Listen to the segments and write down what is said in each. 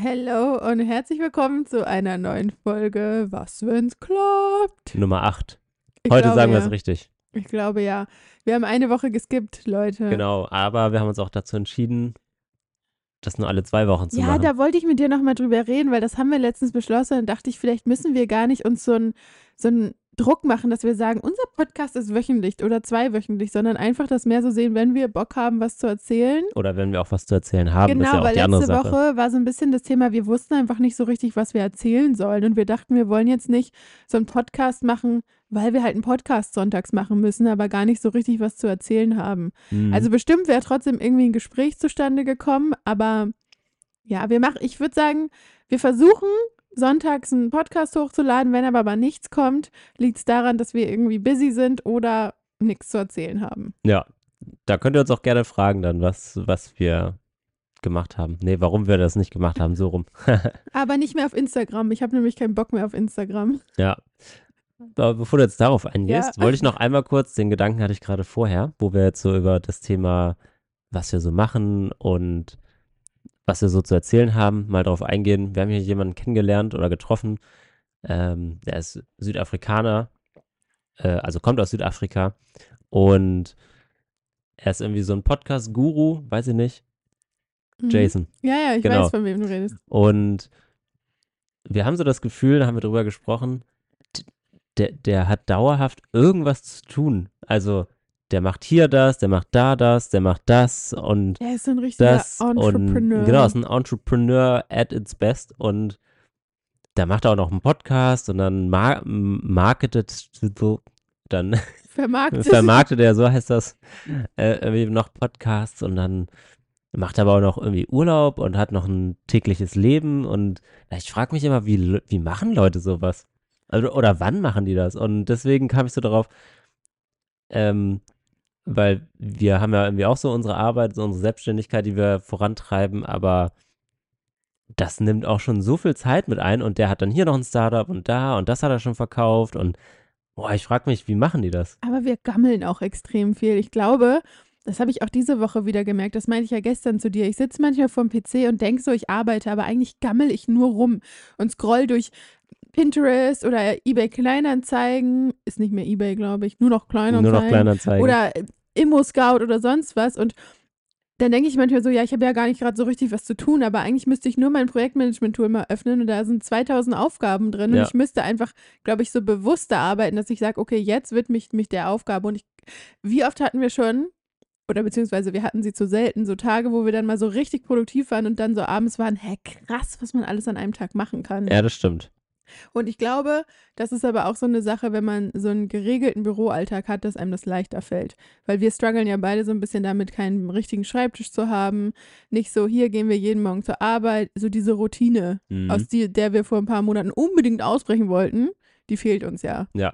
Hello und herzlich willkommen zu einer neuen Folge Was, wenn's klappt? Nummer 8. Ich Heute glaube, sagen wir ja. es richtig. Ich glaube ja. Wir haben eine Woche geskippt, Leute. Genau, aber wir haben uns auch dazu entschieden, das nur alle zwei Wochen zu Ja, machen. da wollte ich mit dir nochmal drüber reden, weil das haben wir letztens beschlossen. Dann dachte ich, vielleicht müssen wir gar nicht uns so einen so einen Druck machen, dass wir sagen, unser Podcast ist wöchentlich oder zweiwöchentlich, sondern einfach das mehr so sehen, wenn wir Bock haben, was zu erzählen. Oder wenn wir auch was zu erzählen haben, genau, ist ja auch weil die letzte Sache. Woche war so ein bisschen das Thema, wir wussten einfach nicht so richtig, was wir erzählen sollen. Und wir dachten, wir wollen jetzt nicht so einen Podcast machen, weil wir halt einen Podcast sonntags machen müssen, aber gar nicht so richtig was zu erzählen haben. Mhm. Also bestimmt wäre trotzdem irgendwie ein Gespräch zustande gekommen, aber ja, wir machen, ich würde sagen, wir versuchen sonntags einen Podcast hochzuladen, wenn aber, aber nichts kommt, liegt es daran, dass wir irgendwie busy sind oder nichts zu erzählen haben. ja, da könnt ihr uns auch gerne fragen dann, was, was wir gemacht haben. Nee, warum wir das nicht gemacht haben, so rum. Aber nicht mehr auf Instagram. Ich habe nämlich keinen Bock mehr auf Instagram. ja. Aber bevor du jetzt darauf eingehst, Ja. wollte ich noch einmal kurz, den Gedanken hatte ich gerade vorher, wo wir jetzt so über das Thema, was wir so machen und was wir so zu erzählen haben, mal drauf eingehen. Wir haben hier jemanden kennengelernt oder getroffen, ähm, der ist Südafrikaner, äh, also kommt aus Südafrika und er ist irgendwie so ein Podcast-Guru, weiß ich nicht, Mhm. Jason. Ja, ja, ich Genau. weiß, von wem du redest. Und wir haben so das Gefühl, da haben wir drüber gesprochen, der, der hat dauerhaft irgendwas zu tun. Also der macht hier das, der macht da das, der macht das und Er ist so ein richtiger das Entrepreneur. und genau, ist ein Entrepreneur at its best und da macht er auch noch einen Podcast und dann mar marketet so, dann Vermarktet. vermarktet er, so heißt das, äh, irgendwie noch Podcasts und dann macht er aber auch noch irgendwie Urlaub und hat noch ein tägliches Leben und ich frage mich immer, wie, wie machen Leute sowas? Also, oder wann machen die das? Und deswegen kam ich so darauf, ähm, weil wir haben ja irgendwie auch so unsere Arbeit, so unsere Selbstständigkeit, die wir vorantreiben, aber das nimmt auch schon so viel Zeit mit ein und der hat dann hier noch ein Startup und da und das hat er schon verkauft und boah, ich frage mich, wie machen die das? Aber wir gammeln auch extrem viel. Ich glaube, das habe ich auch diese Woche wieder gemerkt. Das meinte ich ja gestern zu dir. Ich sitze manchmal vorm PC und denke so, ich arbeite, aber eigentlich gammel ich nur rum und scroll durch Pinterest oder eBay Kleinanzeigen. Ist nicht mehr eBay, glaube ich. Nur noch Kleinanzeigen. Nur noch Kleinanzeigen. Oder Immo-Scout oder sonst was. Und dann denke ich manchmal so, ja, ich habe ja gar nicht gerade so richtig was zu tun, aber eigentlich müsste ich nur mein Projektmanagement-Tool mal öffnen und da sind 2000 Aufgaben drin Ja. und ich müsste einfach, glaube ich, so bewusster arbeiten, dass ich sage, okay, jetzt widme ich mich der Aufgabe und ich, wie oft hatten wir schon, oder beziehungsweise wir hatten sie zu selten, so Tage, wo wir dann mal so richtig produktiv waren und dann so abends waren, hä, krass, was man alles an einem Tag machen kann. ja, das stimmt. Und ich glaube, das ist aber auch so eine Sache, wenn man so einen geregelten Büroalltag hat, dass einem das leichter fällt. Weil wir strugglen ja beide so ein bisschen damit, keinen richtigen Schreibtisch zu haben. Nicht so, hier gehen wir jeden Morgen zur Arbeit. So diese Routine, Mhm. aus die, der wir vor ein paar Monaten unbedingt ausbrechen wollten, die fehlt uns ja. Ja,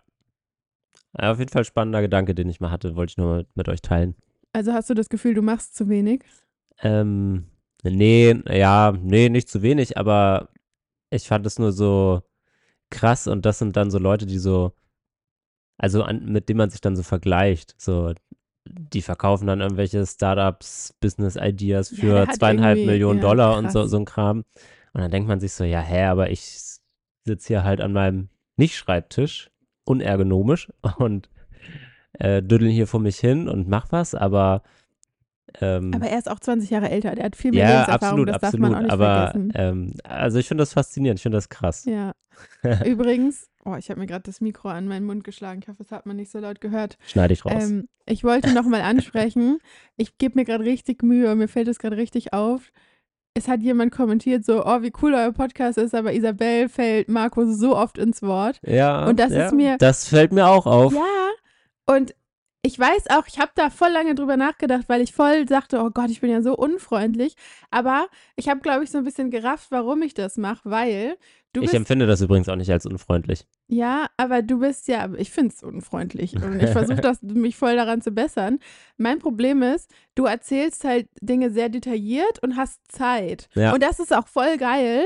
auf jeden Fall spannender Gedanke, den ich mal hatte, wollte ich nur mit, mit euch teilen. Also hast du das Gefühl, du machst zu wenig? Ähm, nee, ja, nee, nicht zu wenig, aber ich fand es nur so krass und das sind dann so Leute, die so, also an, mit denen man sich dann so vergleicht, so, die verkaufen dann irgendwelche Startups, Business Ideas Ja, für hat zweieinhalb Millionen ja, Dollar und so, krass. so ein Kram. Und dann denkt man sich so, ja, hä, aber ich sitze hier halt an meinem Nicht-Schreibtisch, unergonomisch und äh, düdel hier vor mich hin und mach was, aber ähm, Aber er ist auch 20 Jahre älter, der hat viel mehr ja, Lebenserfahrung, absolut, das darf absolut. man auch nicht aber vergessen. ähm, also ich finde das faszinierend, ich finde das krass. Ja. Übrigens, oh, ich habe mir gerade das Mikro an meinen Mund geschlagen. Ich hoffe, das hat man nicht so laut gehört. Schneide ich raus. Ähm, ich wollte noch mal ansprechen, ich gebe mir gerade richtig Mühe und mir fällt es gerade richtig auf. Es hat jemand kommentiert so, oh, wie cool euer Podcast ist, aber Isabel fällt Markus so oft ins Wort. ja, und das ja, ist mir- Das fällt mir auch auf. Ja, und ich weiß auch, ich habe da voll lange drüber nachgedacht, weil ich voll sagte, oh Gott, ich bin ja so unfreundlich. Aber ich habe, glaube ich, so ein bisschen gerafft, warum ich das mache, weil du ich bist empfinde das übrigens auch nicht als unfreundlich. Ja, aber du bist ja, ich finde es unfreundlich und ich versuche das, mich voll daran zu bessern. Mein Problem ist, du erzählst halt Dinge sehr detailliert und hast Zeit. Ja. Und das ist auch voll geil,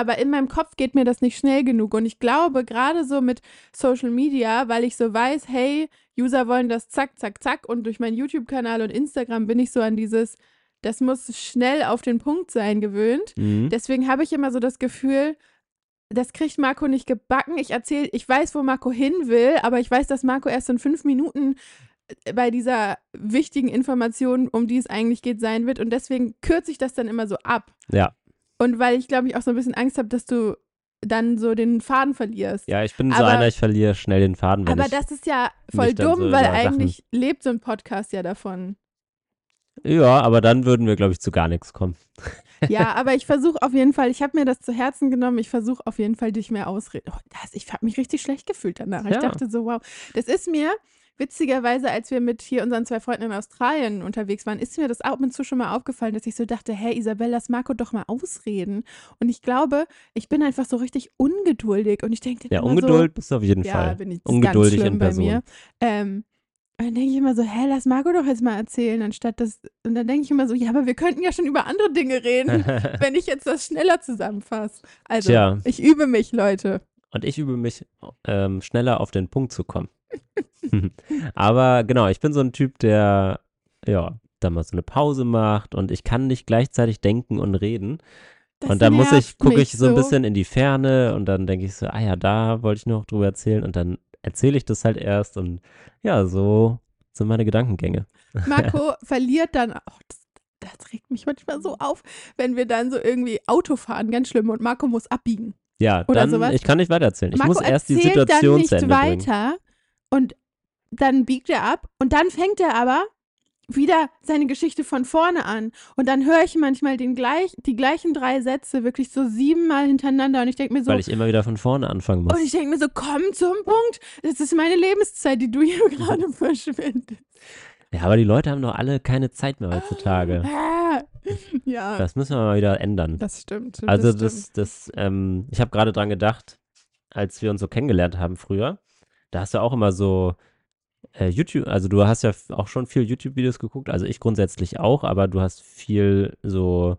aber in meinem Kopf geht mir das nicht schnell genug. Und ich glaube, gerade so mit Social Media, weil ich so weiß, hey, User wollen das zack, zack, zack und durch meinen YouTube-Kanal und Instagram bin ich so an dieses das muss schnell auf den Punkt sein gewöhnt. Mhm. Deswegen habe ich immer so das Gefühl, das kriegt Marco nicht gebacken. Ich erzähle, ich weiß, wo Marco hin will, aber ich weiß, dass Marco erst in fünf Minuten äh, bei dieser wichtigen Information, um die es eigentlich geht, sein wird. Und deswegen kürze ich das dann immer so ab. Ja. Und weil ich, glaube ich, auch so ein bisschen Angst habe, dass du dann so den Faden verlierst. Ja, ich bin so Aber- einer, ich verliere schnell den Faden, aber ich. das ist ja voll dumm, so weil über Sachen- eigentlich lebt so ein Podcast ja davon. Ja, aber dann würden wir, glaube ich, zu gar nichts kommen. Ja, aber ich versuche auf jeden Fall, ich habe mir das zu Herzen genommen, ich versuche auf jeden Fall, dich mehr ausreden. Oh, das, ich habe mich richtig schlecht gefühlt danach. Ich Ja. dachte so, wow. Das ist mir, witzigerweise, als wir mit hier unseren zwei Freunden in Australien unterwegs waren, ist mir das ab und zu schon mal aufgefallen, dass ich so dachte, hey Isabel, lass Marco doch mal ausreden. Und ich glaube, ich bin einfach so richtig ungeduldig und ich denke Ja, Ungeduld bist du auf jeden so, ja, Fall. bin ich Ungeduldig ganz schlimm in bei Person. mir. Ähm, und dann denke ich immer so, hä, lass Marco doch jetzt mal erzählen, anstatt das. Und dann denke ich immer so, ja, aber wir könnten ja schon über andere Dinge reden, wenn ich jetzt das schneller zusammenfasse. Also, Tja. ich übe mich, Leute. Und ich übe mich, ähm, schneller auf den Punkt zu kommen. Aber genau, ich bin so ein Typ, der, ja, da mal so eine Pause macht und ich kann nicht gleichzeitig denken und reden. Das und dann muss ich, gucke ich so ein bisschen in die Ferne und dann denke ich so, ah ja, da wollte ich noch drüber erzählen und dann erzähle ich das halt erst und ja, so sind meine Gedankengänge. Marco verliert dann. Oh, das, das regt mich manchmal so auf, wenn wir dann so irgendwie Auto fahren, ganz schlimm, und Marco muss abbiegen. Ja, Oder dann, sowas. ich kann nicht weitererzählen. Ich Marco muss erst die Situation dann nicht zu Ende bringen. weiter und dann biegt er ab und dann fängt er aber wieder seine Geschichte von vorne an und dann höre ich manchmal den gleich, die gleichen drei Sätze wirklich so siebenmal hintereinander und ich denke mir so Weil ich immer wieder von vorne anfangen muss. und ich denke mir so komm zum Punkt das ist meine Lebenszeit die du hier gerade verschwendest Ja, aber die Leute haben doch alle keine Zeit mehr heutzutage. Ja das, Das müssen wir mal wieder ändern. stimmt Also das, das, stimmt. das, ähm, ich habe gerade dran gedacht, als wir uns so kennengelernt haben früher, da hast du auch immer so äh, YouTube, also du hast ja auch schon viel YouTube-Videos geguckt, also ich grundsätzlich auch, aber du hast viel so,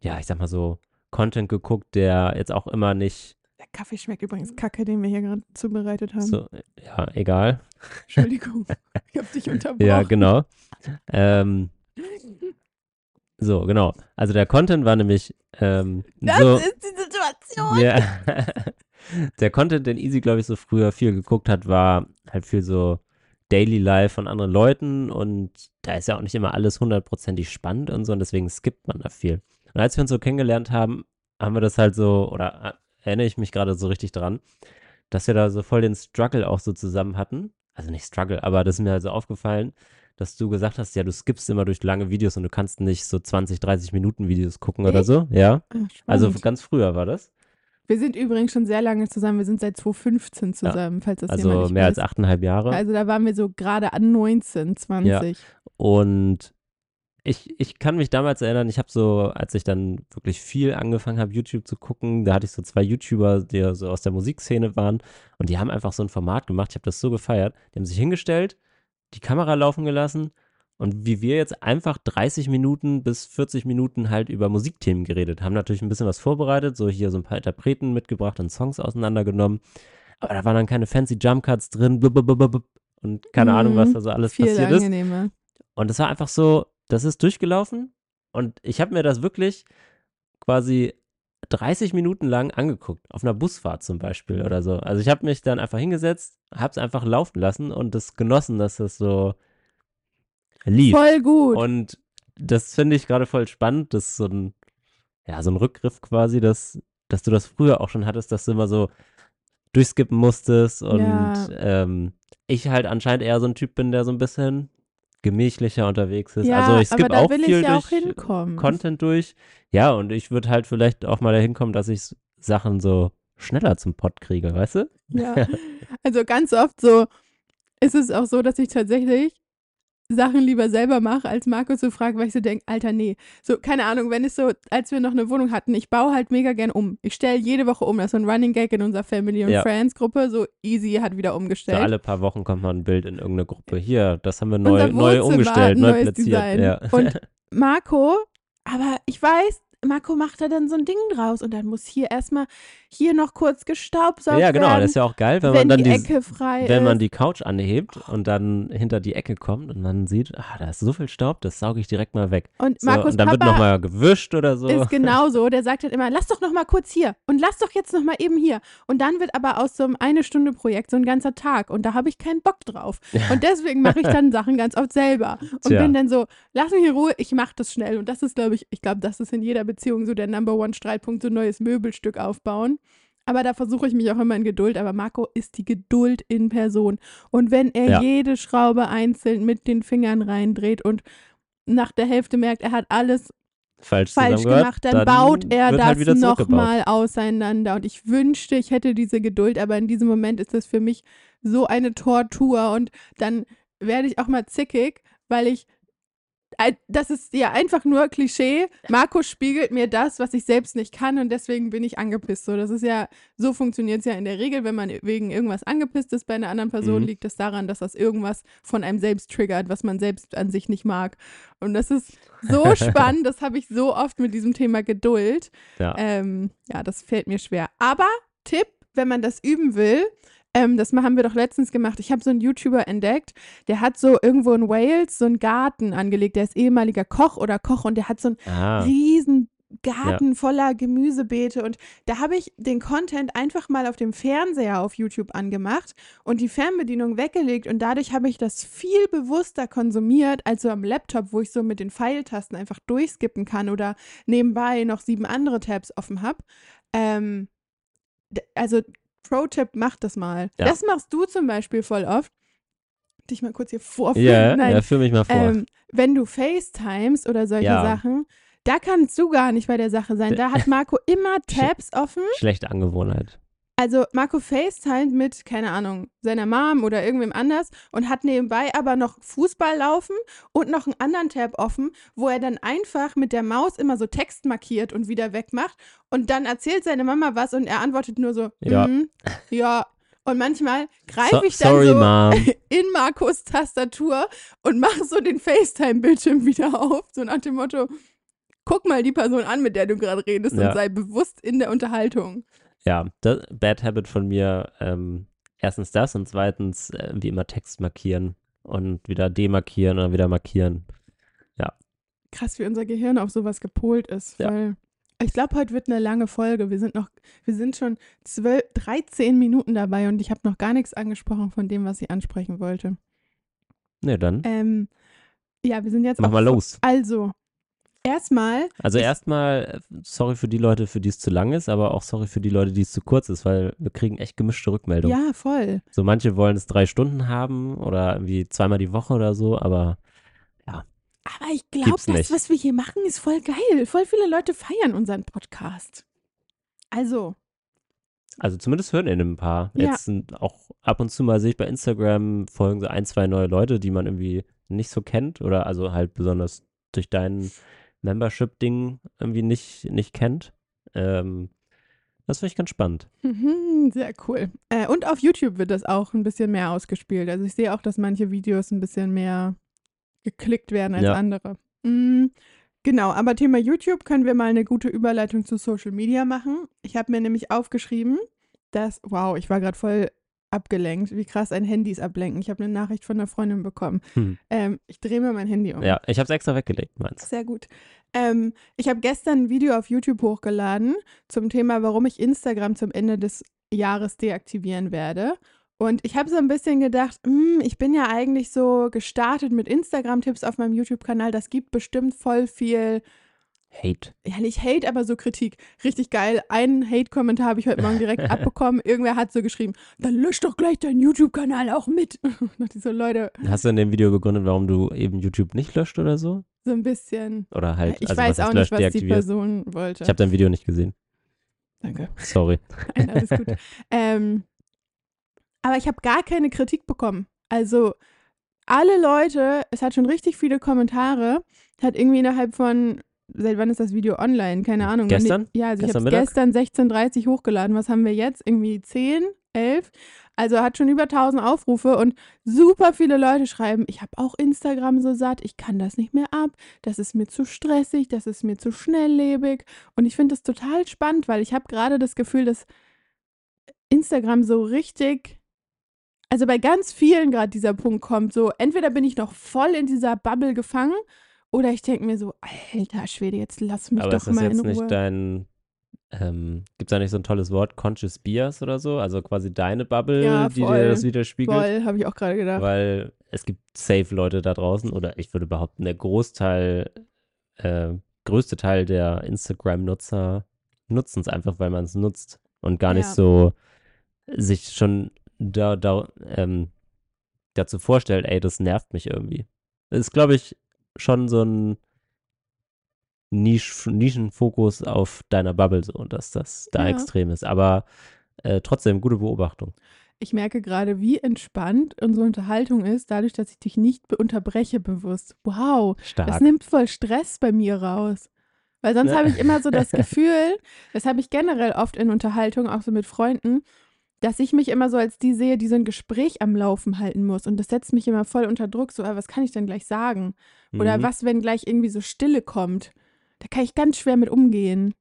ja, ich sag mal so Content geguckt, der jetzt auch immer nicht der Kaffee schmeckt übrigens kacke den wir hier gerade zubereitet haben so, ja, egal. Entschuldigung ich habe dich unterbrochen Ja, genau. Ähm, so, genau. Also der Content war nämlich ähm, das so. ist die Situation Ja. Der Content, den Easy, glaube ich, so früher viel geguckt hat, war halt viel so Daily Life von anderen Leuten und da ist ja auch nicht immer alles hundertprozentig spannend und so und deswegen skippt man da viel. Und als wir uns so kennengelernt haben, haben wir das halt so, oder äh, erinnere ich mich gerade so richtig dran, dass wir da so voll den Struggle auch so zusammen hatten. Also nicht Struggle, aber das ist mir halt so aufgefallen, dass du gesagt hast, ja, du skippst immer durch lange Videos und du kannst nicht so 20, 30 Minuten Videos gucken oder so. Ja. Ah, Also ganz früher war das. Wir sind übrigens schon sehr lange zusammen. Wir sind seit 2015 zusammen, falls das jemand Also nicht mehr weiß. als achteinhalb Jahre. Also da waren wir so gerade an 19, 20. Und ich, ich kann mich damals erinnern, ich habe so, als ich dann wirklich viel angefangen habe, YouTube zu gucken, da hatte ich so zwei YouTuber, die ja so aus der Musikszene waren und die haben einfach so ein Format gemacht. Ich habe das so gefeiert. Die haben sich hingestellt, die Kamera laufen gelassen und wie wir jetzt einfach 30 Minuten bis 40 Minuten halt über Musikthemen geredet haben. Natürlich ein bisschen was vorbereitet, so hier so ein paar Interpreten mitgebracht und Songs auseinandergenommen. Aber da waren dann keine fancy Jumpcuts drin blub, blub, blub, blub, und keine Mhm. Ahnung, was da so alles Viel passiert ist. angenehmer. Und es war einfach so, das ist durchgelaufen und ich habe mir das wirklich quasi 30 Minuten lang angeguckt, auf einer Busfahrt zum Beispiel oder so. Also ich habe mich dann einfach hingesetzt, habe es einfach laufen lassen und das genossen, dass es so lief. Voll gut. Und das finde ich gerade voll spannend, das ist so ein, ja, so ein Rückgriff quasi, dass, dass du das früher auch schon hattest, dass du immer so durchskippen musstest und Ja. ähm, ich halt anscheinend eher so ein Typ bin, der so ein bisschen gemächlicher unterwegs ist. ja, also ich skippe auch will viel ich ja auch durch hinkommen. Content durch. Ja, und ich würde halt vielleicht auch mal dahin kommen, dass ich Sachen so schneller zum Pod kriege, weißt du? Ja. Also ganz oft so ist es auch so, dass ich tatsächlich Sachen lieber selber mache, als Marco zu fragen, weil ich so denke, Alter, nee. So, keine Ahnung, wenn es so, als wir noch eine Wohnung hatten, ich baue halt mega gern um. Ich stelle jede Woche um. Das ist so ein Running Gag in unserer Family und Ja. Friends Gruppe. So easy hat wieder So umgestellt. alle paar Wochen kommt mal ein Bild in irgendeine Gruppe. Hier, das haben wir neu, neu umgestellt, neu platziert. Ja. Und Marco, aber ich weiß, Marco macht da dann so ein Ding draus und dann muss hier erstmal hier noch kurz gestaubsaugt Ja, genau, werden, das ist ja auch geil, wenn, wenn, man dann die die, Ecke frei wenn man ist. die Couch anhebt und dann hinter die Ecke kommt und man sieht, ah, da ist so viel Staub, das sauge ich direkt mal weg. und So, Markus und dann wird Papa nochmal gewischt oder so. ist genauso. Der sagt halt immer, lass doch noch mal kurz hier und lass doch jetzt noch mal eben hier. Und dann wird aber aus so einem eine Stunde Projekt so ein ganzer Tag und da habe ich keinen Bock drauf. Und deswegen mache ich dann Sachen ganz oft selber und Tja. bin dann so, lass mich in Ruhe, ich mache das schnell. Und das ist, glaube ich, ich glaube, das ist in jeder Beziehung so der Number One Streitpunkt, so ein neues Möbelstück aufbauen. Aber da versuche ich mich auch immer in Geduld. Aber Marco ist die Geduld in Person. Und wenn er Ja. jede Schraube einzeln mit den Fingern reindreht und nach der Hälfte merkt, er hat alles falsch, falsch gemacht, dann, baut er wird das halt nochmal auseinander. Und ich wünschte, ich hätte diese Geduld, aber in diesem Moment ist das für mich so eine Tortur. Und dann werde ich auch mal zickig, weil ich. Äh, Das ist ja einfach nur Klischee. Markus spiegelt mir das, was ich selbst nicht kann und deswegen bin ich angepisst. So, das ist ja, so funktioniert es ja in der Regel, wenn man wegen irgendwas angepisst ist bei einer anderen Person, Mhm. liegt es daran, dass das irgendwas von einem selbst triggert, was man selbst an sich nicht mag. Und das ist so spannend, das habe ich so oft mit diesem Thema Geduld. Ja. Ähm, ja, das fällt mir schwer. Aber Tipp, wenn man das üben will, ähm, das haben wir doch letztens gemacht. Ich habe so einen YouTuber entdeckt, der hat so irgendwo in Wales so einen Garten angelegt. Der ist ehemaliger Koch oder Koch und der hat so einen ah, riesen Garten voller Gemüsebeete und da habe ich den Content einfach mal auf dem Fernseher auf YouTube angemacht und die Fernbedienung weggelegt und dadurch habe ich das viel bewusster konsumiert als so am Laptop, wo ich so mit den Pfeiltasten einfach durchskippen kann oder nebenbei noch sieben andere Tabs offen habe. Ähm, also Pro-Tipp, mach das mal. Ja. Das machst du zum Beispiel voll oft. Dich mal kurz hier vorführen. ja, Nein, ja, führ mich mal vor. ähm, wenn du FaceTimes oder solche Ja. Sachen, da kannst du gar nicht bei der Sache sein. Da hat Marco immer Tabs offen. Schlechte Angewohnheit. Also Marco FaceTimet mit, keine Ahnung, seiner Mom oder irgendwem anders und hat nebenbei aber noch Fußball laufen und noch einen anderen Tab offen, wo er dann einfach mit der Maus immer so Text markiert und wieder wegmacht. Und dann erzählt seine Mama was und er antwortet nur so, Ja. "Mhm, ja. Und manchmal greife So, ich dann sorry, so Mom. in Markus Tastatur und mache so den FaceTime-Bildschirm wieder auf, so nach dem Motto, guck mal die Person an, mit der du gerade redest Ja. und sei bewusst in der Unterhaltung. Ja, das, Bad Habit von mir. Ähm, erstens das und zweitens äh, wie immer Text markieren und wieder demarkieren oder wieder markieren. Krass, wie unser Gehirn auf sowas gepolt ist. Ja. Weil ich glaube, heute wird eine lange Folge. Wir sind noch, wir sind schon 12, 13 Minuten dabei und ich habe noch gar nichts angesprochen von dem, was ich ansprechen wollte. Ne, dann Ähm, ja, wir sind jetzt mach mal los. Also, erstmal, Also erstmal, äh, sorry für die Leute, für die es zu lang ist, aber auch sorry für die Leute, die es zu kurz ist, weil wir kriegen echt gemischte Rückmeldungen. ja, voll. So manche wollen es drei Stunden haben oder irgendwie zweimal die Woche oder so, aber Aber ich glaube, das, nicht. was wir hier machen, ist voll geil. Voll viele Leute feiern unseren Podcast. Also, also zumindest hören ihn ein paar. Ja. Jetzt sind auch ab und zu mal sehe ich bei Instagram folgen so ein, zwei neue Leute, die man irgendwie nicht so kennt oder also halt besonders durch dein Membership-Ding irgendwie nicht, nicht kennt. Ähm, das finde ich ganz spannend. mhm, sehr cool. Äh, und auf YouTube wird das auch ein bisschen mehr ausgespielt. Also ich sehe auch, dass manche Videos ein bisschen mehr geklickt werden als Ja. andere. Mm, genau, aber Thema YouTube können wir mal eine gute Überleitung zu Social Media machen. Ich habe mir nämlich aufgeschrieben, dass, wow, ich war gerade voll abgelenkt, wie krass ein Handys ablenken. Ich habe eine Nachricht von einer Freundin bekommen. Hm. Ähm, ich drehe mir mein Handy um. Ja, ich habe es extra weggelegt, meins. Sehr gut. Ähm, ich habe gestern ein Video auf YouTube hochgeladen zum Thema, warum ich Instagram zum Ende des Jahres deaktivieren werde. Und ich habe so ein bisschen gedacht, hm, ich bin ja eigentlich so gestartet mit Instagram-Tipps auf meinem YouTube-Kanal. Das gibt bestimmt voll viel, Hate. ja nicht Hate, aber so Kritik. Richtig geil. Einen Hate-Kommentar habe ich heute Morgen direkt abbekommen. Irgendwer hat so geschrieben, dann lösch doch gleich deinen YouTube-Kanal auch mit. Und so, Leute, Hast du in dem Video begründet, warum du eben YouTube nicht löscht oder so? so ein bisschen. Oder halt, ich also weiß was auch nicht, was die? Person wollte. Ich habe dein Video nicht gesehen. Danke. Sorry. Nein, alles gut. ähm, aber ich habe gar keine Kritik bekommen. Also alle Leute, es hat schon richtig viele Kommentare, hat irgendwie innerhalb von, seit wann ist das Video online? Keine Ahnung. wann die- Gestern? Ja, also Gestern ich habe gestern 16.30 hochgeladen. Was haben wir jetzt? Irgendwie 10? 11. Also hat schon über 1000 Aufrufe und super viele Leute schreiben, ich habe auch Instagram so satt, ich kann das nicht mehr ab, das ist mir zu stressig, das ist mir zu schnelllebig. Und ich finde das total spannend, weil ich habe gerade das Gefühl, dass Instagram so richtig, also bei ganz vielen gerade dieser Punkt kommt, so entweder bin ich noch voll in dieser Bubble gefangen oder ich denke mir so, alter Schwede, jetzt lass mich Aber doch ist das mal jetzt in Ruhe. nicht dein, ähm, gibt es da nicht so ein tolles Wort, Conscious Bias oder so? Also quasi deine Bubble, Ja, die dir das widerspiegelt? Voll, habe ich auch gerade gedacht. Weil es gibt safe Leute da draußen oder ich würde behaupten, der Großteil, äh, größte Teil der Instagram-Nutzer nutzen es einfach, weil man es nutzt und gar nicht Ja. so sich schon da, da, ähm, dazu vorstellt, ey, das nervt mich irgendwie. Das ist, glaube ich, schon so ein Nisch, Nischenfokus auf deiner Bubble so, dass das da Ja. extrem ist. Aber äh, trotzdem, gute Beobachtung. Ich merke gerade, wie entspannt unsere Unterhaltung ist, dadurch, dass ich dich nicht unterbreche bewusst. Wow, das Stark. nimmt voll Stress bei mir raus. Weil sonst Ja. habe ich immer so das Gefühl, das habe ich generell oft in Unterhaltung, auch so mit Freunden, dass ich mich immer so als die sehe, die so ein Gespräch am Laufen halten muss. Und das setzt mich immer voll unter Druck. So, ah, was kann ich denn gleich sagen? Oder Mhm. was, wenn gleich irgendwie so Stille kommt? Da kann ich ganz schwer mit umgehen.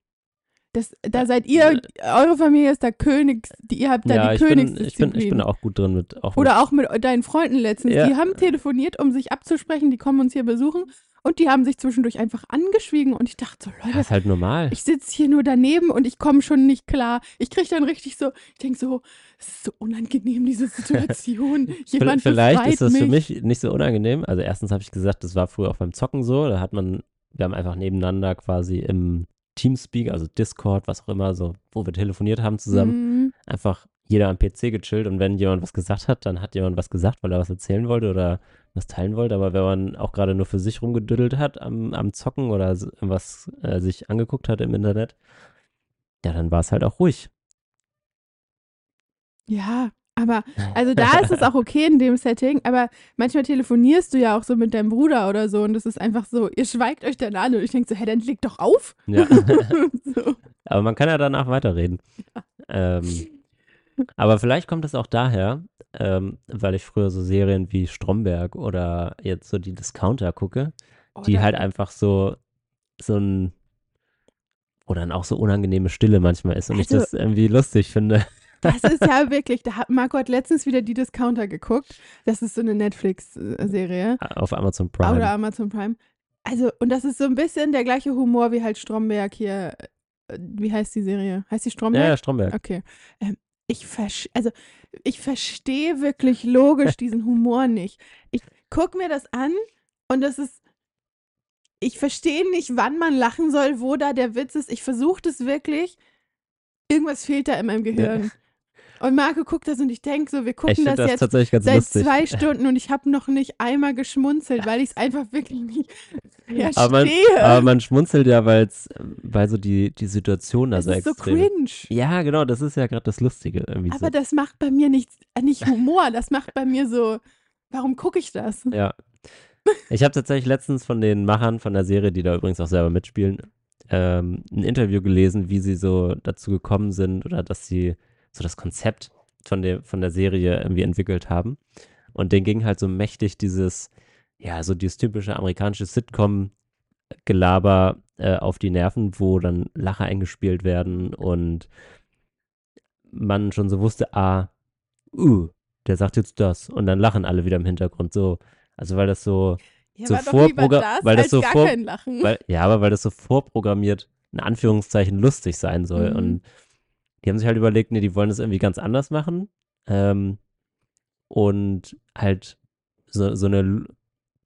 Das, da seid ihr, eure Familie ist da Königs, die, ihr habt da ja, die Königsdisziplin. ich, bin, ich bin da auch gut drin mit. Auch Oder auch mit deinen Freunden letztens. Ja. Die haben telefoniert, um sich abzusprechen. Die kommen uns hier besuchen. Und die haben sich zwischendurch einfach angeschwiegen. Und ich dachte so, Leute, das ist halt normal. ich sitze hier nur daneben und ich komme schon nicht klar. Ich kriege dann richtig so, ich denke so, es ist so unangenehm, diese Situation. Jemand Vielleicht ist das mich. für mich nicht so unangenehm. Also erstens habe ich gesagt, das war früher auch beim Zocken so. Da hat man, wir haben einfach nebeneinander quasi im Teamspeak, also Discord, was auch immer, so, wo wir telefoniert haben zusammen, Mhm. einfach jeder am PC gechillt und wenn jemand was gesagt hat, dann hat jemand was gesagt, weil er was erzählen wollte oder was teilen wollte. Aber wenn man auch gerade nur für sich rumgedüdelt hat am, am Zocken oder was äh, sich angeguckt hat im Internet, ja, dann war es halt auch ruhig. Ja, aber also da ist es auch okay in dem Setting, aber manchmal telefonierst du ja auch so mit deinem Bruder oder so und es ist einfach so, ihr schweigt euch dann an und ich denke so, hä, dann leg doch auf. Ja. so. Aber man kann ja danach weiterreden. Ähm, aber vielleicht kommt es auch daher, ähm, weil ich früher so Serien wie Stromberg oder jetzt so die Discounter gucke, die Oder- halt einfach so, so ein, wo dann auch so unangenehme Stille manchmal ist und ich Also- das irgendwie lustig finde. Das ist ja wirklich, da hat Marco hat letztens wieder die Discounter geguckt. Das ist so eine Netflix-Serie Auf Amazon Prime. oder Amazon Prime. Also, und das ist so ein bisschen der gleiche Humor wie halt Stromberg hier. äh, Wie heißt die Serie? Heißt die Stromberg? ja, ja, Stromberg. Okay. Ähm, ich, versch also, ich verstehe wirklich logisch diesen Humor nicht. Ich gucke mir das an und das ist. Ich verstehe nicht, wann man lachen soll, wo da der Witz ist. Ich versuche das wirklich. Irgendwas fehlt da in meinem Gehirn. Und Marco guckt das und ich denke so, wir gucken das das jetzt seit lustig. zwei Stunden und ich habe noch nicht einmal geschmunzelt, weil ich es einfach wirklich nicht verstehe. Aber man, aber man schmunzelt ja, weil's, weil so die, die Situation da das so ist so extrem cringe. Ja, genau, das ist ja gerade das Lustige irgendwie so. Aber das macht bei mir nicht, äh, nicht Humor, das macht bei mir so, warum gucke ich das? Ja. Ich habe tatsächlich letztens von den Machern von der Serie, die da übrigens auch selber mitspielen, ähm, ein Interview gelesen, wie sie so dazu gekommen sind oder dass sie so das Konzept von der, von der Serie irgendwie entwickelt haben. Und denen ging halt so mächtig dieses, ja, so dieses typische amerikanische Sitcom-Gelaber äh, auf die Nerven, wo dann Lacher eingespielt werden und man schon so wusste, ah, uh, der sagt jetzt das. Und dann lachen alle wieder im Hintergrund so. Also weil das so, Ja, So aber doch lieber vorprogra- das, weil das als so gar vor- kein Lachen. weil, ja, aber weil das so vorprogrammiert, in Anführungszeichen, lustig sein soll. Mhm. Und die haben sich halt überlegt, nee, die wollen das irgendwie ganz anders machen. Ähm, und halt so, so eine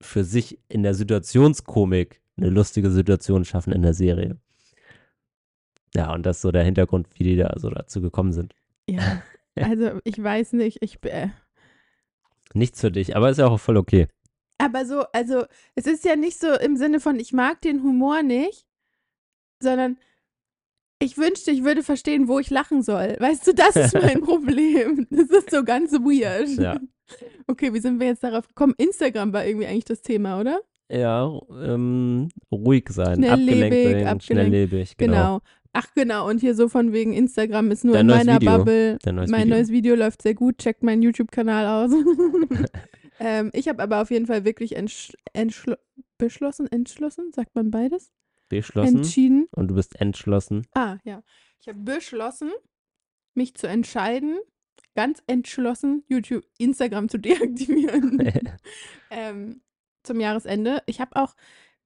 für sich in der Situationskomik eine lustige Situation schaffen in der Serie. Ja, und das ist so der Hintergrund, wie die da so dazu gekommen sind. ja, also ich weiß nicht, ich, äh, Nichts für dich, aber ist ja auch voll okay. aber so, also es ist ja nicht so im Sinne von, ich mag den Humor nicht, sondern ich wünschte, ich würde verstehen, wo ich lachen soll. Weißt du, das ist mein Problem. Das ist so ganz weird. Ja. Okay, wie sind wir jetzt darauf gekommen? Instagram war irgendwie eigentlich das Thema, oder? Ja, ähm, ruhig sein, Schnelllebig, abgelenkt sein, abgelenkt. schnelllebig, genau. Genau. Ach genau, und hier so von wegen Instagram ist nur Dein in meiner Video. Bubble. Neues mein Video. neues Video läuft sehr gut. Checkt meinen YouTube-Kanal aus. ähm, ich habe aber auf jeden Fall wirklich entsch entschlo beschlossen, entschlossen, sagt man beides? Beschlossen. Entschieden. Und du bist entschlossen. Ah, ja. Ich habe beschlossen, mich zu entscheiden, ganz entschlossen, YouTube, Instagram zu deaktivieren. ähm, zum Jahresende. Ich habe auch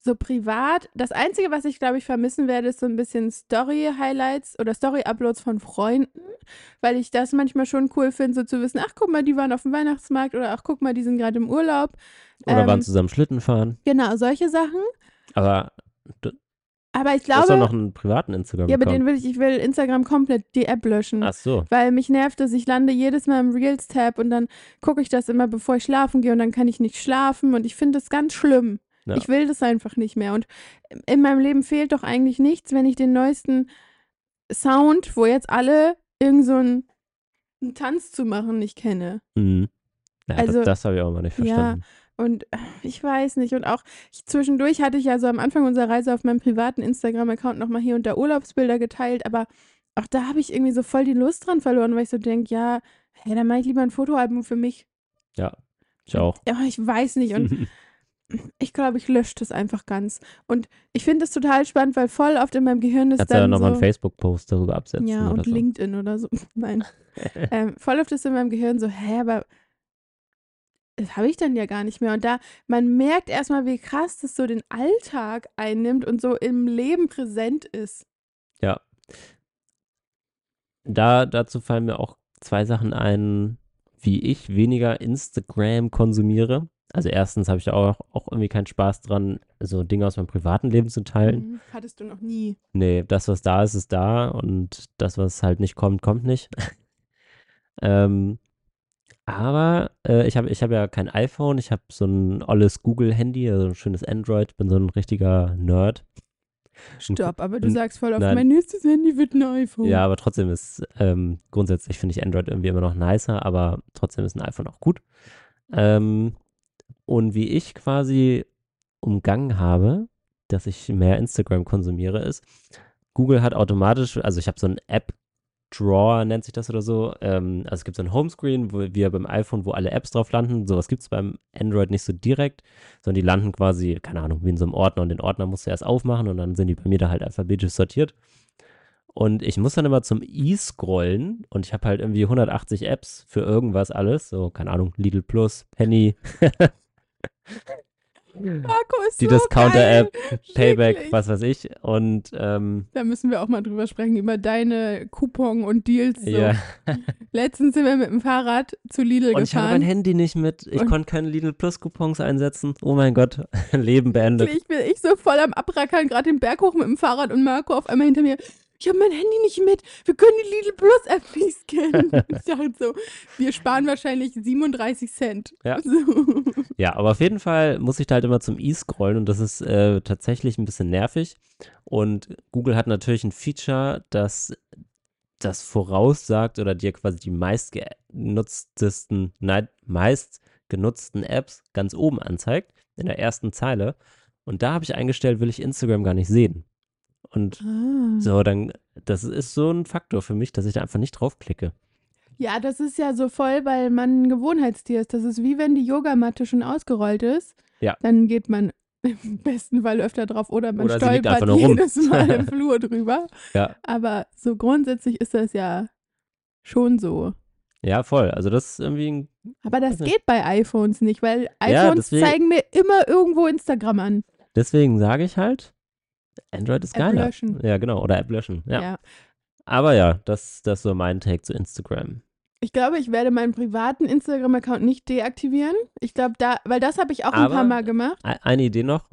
so privat, das Einzige, was ich glaube ich vermissen werde, ist so ein bisschen Story-Highlights oder Story-Uploads von Freunden, weil ich das manchmal schon cool finde, so zu wissen, ach guck mal, die waren auf dem Weihnachtsmarkt oder ach guck mal, die sind gerade im Urlaub. Oder Ähm, waren zusammen Schlitten fahren. Genau, solche Sachen. Aber Aber ich du hast doch glaube, noch einen privaten instagram ja, aber den will ich, ich will Instagram komplett die App löschen. Ach so. Weil mich nervt es, ich lande jedes Mal im Reels-Tab und dann gucke ich das immer, bevor ich schlafen gehe und dann kann ich nicht schlafen und ich finde das ganz schlimm. Ja. Ich will das einfach nicht mehr. Und in meinem Leben fehlt doch eigentlich nichts, wenn ich den neuesten Sound, wo jetzt alle irgend so einen, einen Tanz zu machen, nicht kenne. Mhm. Ja, Also, das, das habe ich auch mal nicht ja. Und äh, ich weiß nicht. Und auch ich, zwischendurch hatte ich ja so am Anfang unserer Reise auf meinem privaten Instagram-Account nochmal hier und da Urlaubsbilder geteilt, aber auch da habe ich irgendwie so voll die Lust dran verloren, weil ich so denke, ja, hey, dann mache ich lieber ein Fotoalbum für mich. Ja, ich auch. Ja, ich weiß nicht. Und ich glaube, ich lösche das einfach ganz. Und ich finde es total spannend, weil voll oft in meinem Gehirn ist Kannst ja dann nochmal so, einen Facebook-Post darüber absetzen. ja, und so. LinkedIn oder so. Nein. ähm, voll oft ist in meinem Gehirn so, hä, aber das habe ich dann ja gar nicht mehr. Und da, man merkt erstmal, wie krass das so den Alltag einnimmt und so im Leben präsent ist. Ja. Da, dazu fallen mir auch zwei Sachen ein, wie ich weniger Instagram konsumiere. Also erstens habe ich da auch, auch irgendwie keinen Spaß dran, so Dinge aus meinem privaten Leben zu teilen. Mhm, Hattest du noch nie. Nee, das, was da ist, ist da und das, was halt nicht kommt, kommt nicht. ähm, aber äh, ich habe ich hab ja kein iPhone, ich habe so ein olles Google-Handy, also ein schönes Android, bin so ein richtiger Nerd. Stopp, aber du sagst voll auf, nein. mein nächstes Handy wird ein iPhone. Ja, aber trotzdem ist, ähm, grundsätzlich finde ich Android irgendwie immer noch nicer, aber trotzdem ist ein iPhone auch gut. Ähm, und wie ich quasi umgangen habe, dass ich mehr Instagram konsumiere, ist, Google hat automatisch, also ich habe so ein App-Drawer, nennt sich das oder so. Ähm, also es gibt so ein Homescreen, wo wir beim iPhone, wo alle Apps drauf landen. Sowas gibt es beim Android nicht so direkt, sondern die landen quasi, keine Ahnung, wie in so einem Ordner und den Ordner musst du erst aufmachen und dann sind die bei mir da halt alphabetisch sortiert. Und ich muss dann immer zum i scrollen und ich habe halt irgendwie 180 Apps für irgendwas alles. So, keine Ahnung, Lidl Plus, Penny, Marco ist die so Discounter-App. Payback, was weiß ich. Und ähm, Da müssen wir auch mal drüber sprechen, über deine Coupon und Deals. So. ja. Letztens sind wir mit dem Fahrrad zu Lidl Und ich habe mein gefahren. Handy nicht mit. Ich konnte keine Lidl Plus Coupons einsetzen. Oh mein Gott, Leben beendet. Ich bin ich so voll am Abrackern, gerade den Berg hoch mit dem Fahrrad und Marco auf einmal hinter mir. Ich habe mein Handy nicht mit. Wir können die Lidl Plus App nicht scannen. ich dachte so, wir sparen wahrscheinlich 37 Cent. Ja. So. Ja, aber auf jeden Fall muss ich da halt immer zum i scrollen und das ist äh, tatsächlich ein bisschen nervig. Und Google hat natürlich ein Feature, das das voraussagt oder dir quasi die meistgenutztesten, nein, meistgenutzten Apps ganz oben anzeigt, in der ersten Zeile. Und da habe ich eingestellt, will ich Instagram gar nicht sehen. Und Ah. so, dann, das ist so ein Faktor für mich, dass ich da einfach nicht draufklicke. Ja, das ist ja so voll, weil man ein Gewohnheitstier ist. Das ist wie wenn die Yogamatte schon ausgerollt ist. Ja. Dann geht man im besten Fall öfter drauf oder man Oder stolpert einfach nur rum. jedes Mal im Flur drüber. Ja. Aber so grundsätzlich ist das ja schon so. Ja, voll. Also das ist irgendwie ein Aber das geht bei iPhones nicht, weil Ja, iPhones deswegen- zeigen mir immer irgendwo Instagram an. Deswegen sage ich halt, Android ist App geiler. löschen. Ja, genau. Oder App löschen. Ja. Ja. Aber ja, das, das ist so mein Take zu Instagram. Ich glaube, ich werde meinen privaten Instagram-Account nicht deaktivieren. Ich glaube, da, weil das habe ich auch ein Aber- paar Mal gemacht. E- Eine Idee noch.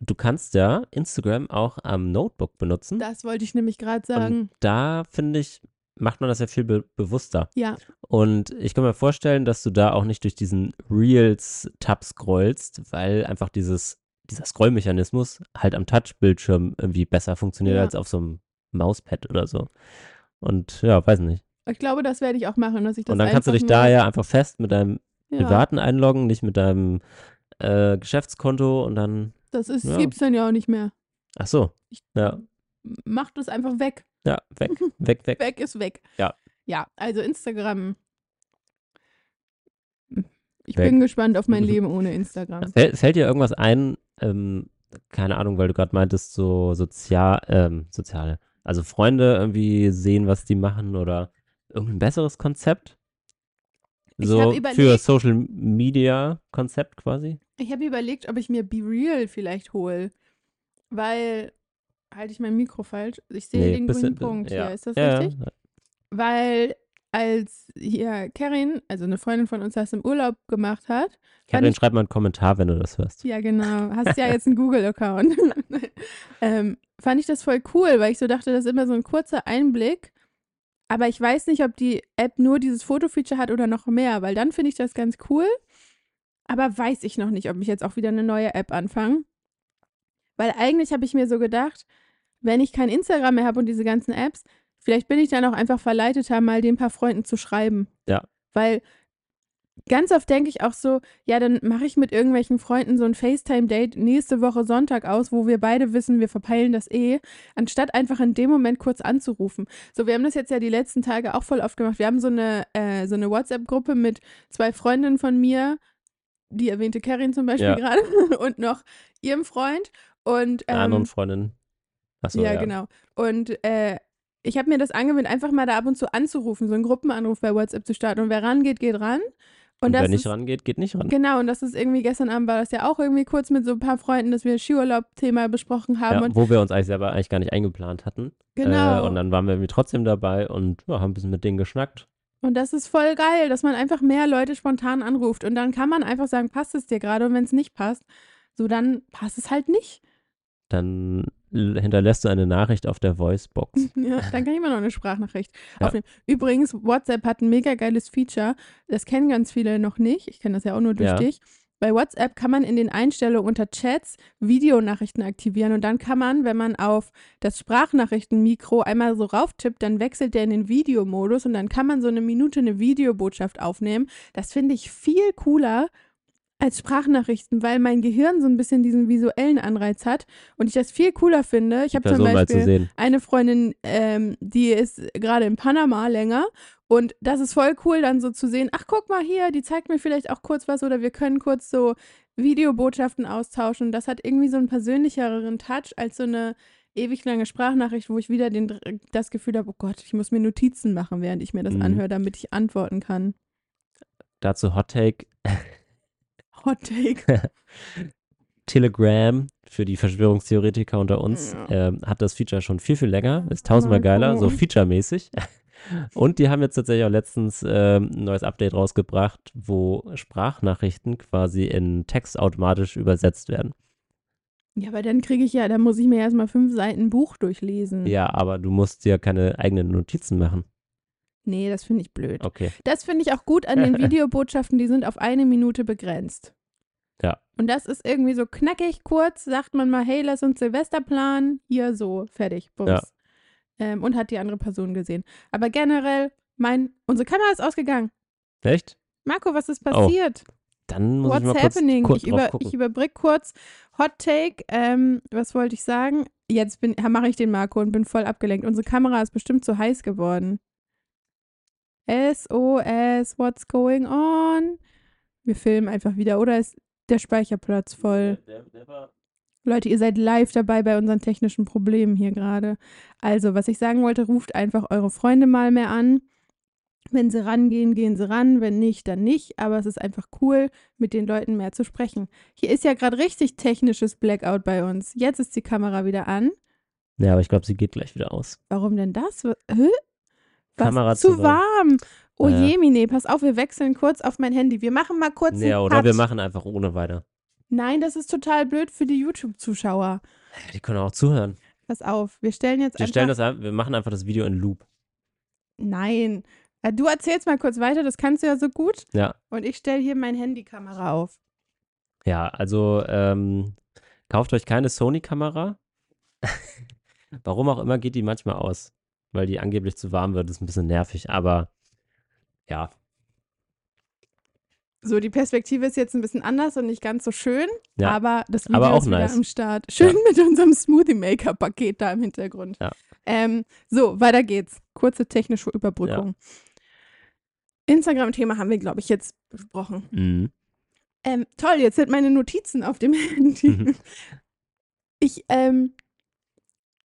Du kannst ja Instagram auch am Notebook benutzen. Das wollte ich nämlich gerade sagen. Und da, finde ich, macht man das ja viel be bewusster. Ja. Und ich kann mir vorstellen, dass du da auch nicht durch diesen Reels-Tab scrollst, weil einfach dieses, dieser Scrollmechanismus halt am Touchbildschirm irgendwie besser funktioniert Ja. als auf so einem Mauspad oder so. Und ja, weiß nicht. Ich glaube, das werde ich auch machen, dass ich das Und dann kannst du dich da ja einfach fest mit deinem ja, privaten einloggen, nicht mit deinem äh, Geschäftskonto und dann, Das ist, Ja. gibt's dann ja auch nicht mehr. ach so, Ich ja, mach das einfach weg. Ja, weg, weg, weg. Weg ist weg. Ja. Ja, also Instagram. Ich Weg. bin gespannt auf mein Leben ohne Instagram. Fällt, fällt dir irgendwas ein, ähm, keine Ahnung, weil du gerade meintest, so sozial, ähm, soziale, also Freunde irgendwie sehen, was die machen oder irgendein besseres Konzept? So hab für überlegt- Social Media Konzept quasi? Ich habe überlegt, ob ich mir Be Real vielleicht hole. Weil, halte ich mein Mikro falsch? Ich sehe den grünen Punkt ja. hier. Ist das ja, richtig? Ja. Weil als hier Karin, also eine Freundin von uns, das im Urlaub gemacht hat. Karin, ich- schreib mal einen Kommentar, wenn du das hörst. Ja, genau. Hast ja jetzt einen Google-Account. ähm, fand ich das voll cool, weil ich so dachte, das ist immer so ein kurzer Einblick. Aber ich weiß nicht, ob die App nur dieses Foto-Feature hat oder noch mehr, weil dann finde ich das ganz cool. Aber weiß ich noch nicht, ob ich jetzt auch wieder eine neue App anfange. Weil eigentlich habe ich mir so gedacht, wenn ich kein Instagram mehr habe und diese ganzen Apps, vielleicht bin ich dann auch einfach verleiteter, mal den paar Freunden zu schreiben. Ja. Weil ganz oft denke ich auch so, ja, dann mache ich mit irgendwelchen Freunden so ein FaceTime-Date nächste Woche Sonntag aus, wo wir beide wissen, wir verpeilen das eh, anstatt einfach in dem Moment kurz anzurufen. So, wir haben das jetzt ja die letzten Tage auch voll oft gemacht. Wir haben so eine, äh, so eine WhatsApp-Gruppe mit zwei Freundinnen von mir, die erwähnte Karin zum Beispiel Ja. gerade, und noch ihrem Freund. Und ähm, anderen Freundin. Achso, ja, ja, genau. Und äh, ich habe mir das angewöhnt, einfach mal da ab und zu anzurufen, so einen Gruppenanruf bei WhatsApp zu starten. Und wer rangeht, geht ran. Und, Und das wer nicht ist, rangeht, geht nicht ran. Genau, und das ist irgendwie, gestern Abend war das ja auch irgendwie kurz mit so ein paar Freunden, dass wir Skiurlaub-Thema besprochen haben. Ja, wo wir uns eigentlich selber eigentlich gar nicht eingeplant hatten. genau. Äh, und dann waren wir irgendwie trotzdem dabei und ja, haben ein bisschen mit denen geschnackt. Und das ist voll geil, dass man einfach mehr Leute spontan anruft. Und dann kann man einfach sagen, passt es dir gerade? Und wenn es nicht passt, so dann passt es halt nicht. Dann hinterlässt du eine Nachricht auf der Voicebox. Ja, dann kann ich immer noch eine Sprachnachricht Ja. aufnehmen. Übrigens, WhatsApp hat ein mega geiles Feature. Das kennen ganz viele noch nicht. Ich kenne das ja auch nur durch Ja. dich. Bei WhatsApp kann man in den Einstellungen unter Chats Videonachrichten aktivieren und dann kann man, wenn man auf das Sprachnachrichtenmikro einmal so rauftippt, dann wechselt der in den Videomodus und dann kann man so eine Minute eine Videobotschaft aufnehmen. Das finde ich viel cooler als Sprachnachrichten, weil mein Gehirn so ein bisschen diesen visuellen Anreiz hat und ich das viel cooler finde. Ich habe zum Beispiel eine Freundin, ähm, die ist gerade in Panama länger. Und das ist voll cool, dann so zu sehen, ach guck mal hier, die zeigt mir vielleicht auch kurz was oder wir können kurz so Videobotschaften austauschen. Das hat irgendwie so einen persönlicheren Touch als so eine ewig lange Sprachnachricht, wo ich wieder den, das Gefühl habe, oh Gott, ich muss mir Notizen machen, während ich mir das Mhm. anhöre, damit ich antworten kann. Dazu Hot Take. Hot Take. Telegram für die Verschwörungstheoretiker unter uns Ja. ähm, hat das Feature schon viel, viel länger. Ist tausendmal geiler, so featuremäßig. Und die haben jetzt tatsächlich auch letztens ähm, ein neues Update rausgebracht, wo Sprachnachrichten quasi in Text automatisch übersetzt werden. Ja, aber dann kriege ich ja, dann muss ich mir erstmal fünf Seiten Buch durchlesen. Ja, aber du musst dir keine eigenen Notizen machen. Nee, das finde ich blöd. Okay. Das finde ich auch gut an den Videobotschaften, die sind auf eine Minute begrenzt. Ja. Und das ist irgendwie so knackig, kurz, sagt man mal, hey, lass uns Silvester planen, hier so, fertig, bums. Ja. Ähm, und hat die andere Person gesehen. Aber generell, mein, unsere Kamera ist ausgegangen. Echt? Marco, was ist Oh, passiert? Dann muss What's ich mal kurz, happening? kurz ich, über, ich überbrück kurz. Hot Take, ähm, was wollte ich sagen? Jetzt mache ich den Marco und bin voll abgelenkt. Unsere Kamera ist bestimmt zu heiß geworden. SOS, what's going on? Wir filmen einfach wieder. Oder ist der Speicherplatz voll? Der, der war Leute, ihr seid live dabei bei unseren technischen Problemen hier gerade. Also, was ich sagen wollte, ruft einfach eure Freunde mal mehr an. Wenn sie rangehen, gehen sie ran. Wenn nicht, dann nicht. Aber es ist einfach cool, mit den Leuten mehr zu sprechen. Hier ist ja gerade richtig technisches Blackout bei uns. Jetzt ist die Kamera wieder an. Ja, aber ich glaube, sie geht gleich wieder aus. Warum denn das? Hä? Was? Kamera zu zu warm. Oh Ja. je, Mine, pass auf, wir wechseln kurz auf mein Handy. Wir machen mal kurz Ja, oder Cut. wir machen einfach ohne weiter. Nein, das ist total blöd für die YouTube-Zuschauer. Die können auch zuhören. Pass auf, wir stellen jetzt Wir einfach stellen das wir machen einfach das Video in Loop. Nein. Äh, Du erzählst mal kurz weiter, das kannst du ja so gut. Ja. Und ich stelle hier meine Handykamera auf. Ja, also ähm, kauft euch keine Sony-Kamera. Warum auch immer geht die manchmal aus. Weil die angeblich zu warm wird, ist ein bisschen nervig, aber ja. So, die Perspektive ist jetzt ein bisschen anders und nicht ganz so schön, Ja. aber das Video Aber auch ist wieder nice. am Start. Schön mit unserem Smoothie Maker Paket da im Hintergrund. Ja. Ähm, so, weiter geht's. Kurze technische Überbrückung. Instagram-Thema haben wir, glaube ich, jetzt besprochen. Mhm. Ähm, toll, jetzt sind meine Notizen auf dem Handy. Mhm. Ich ähm,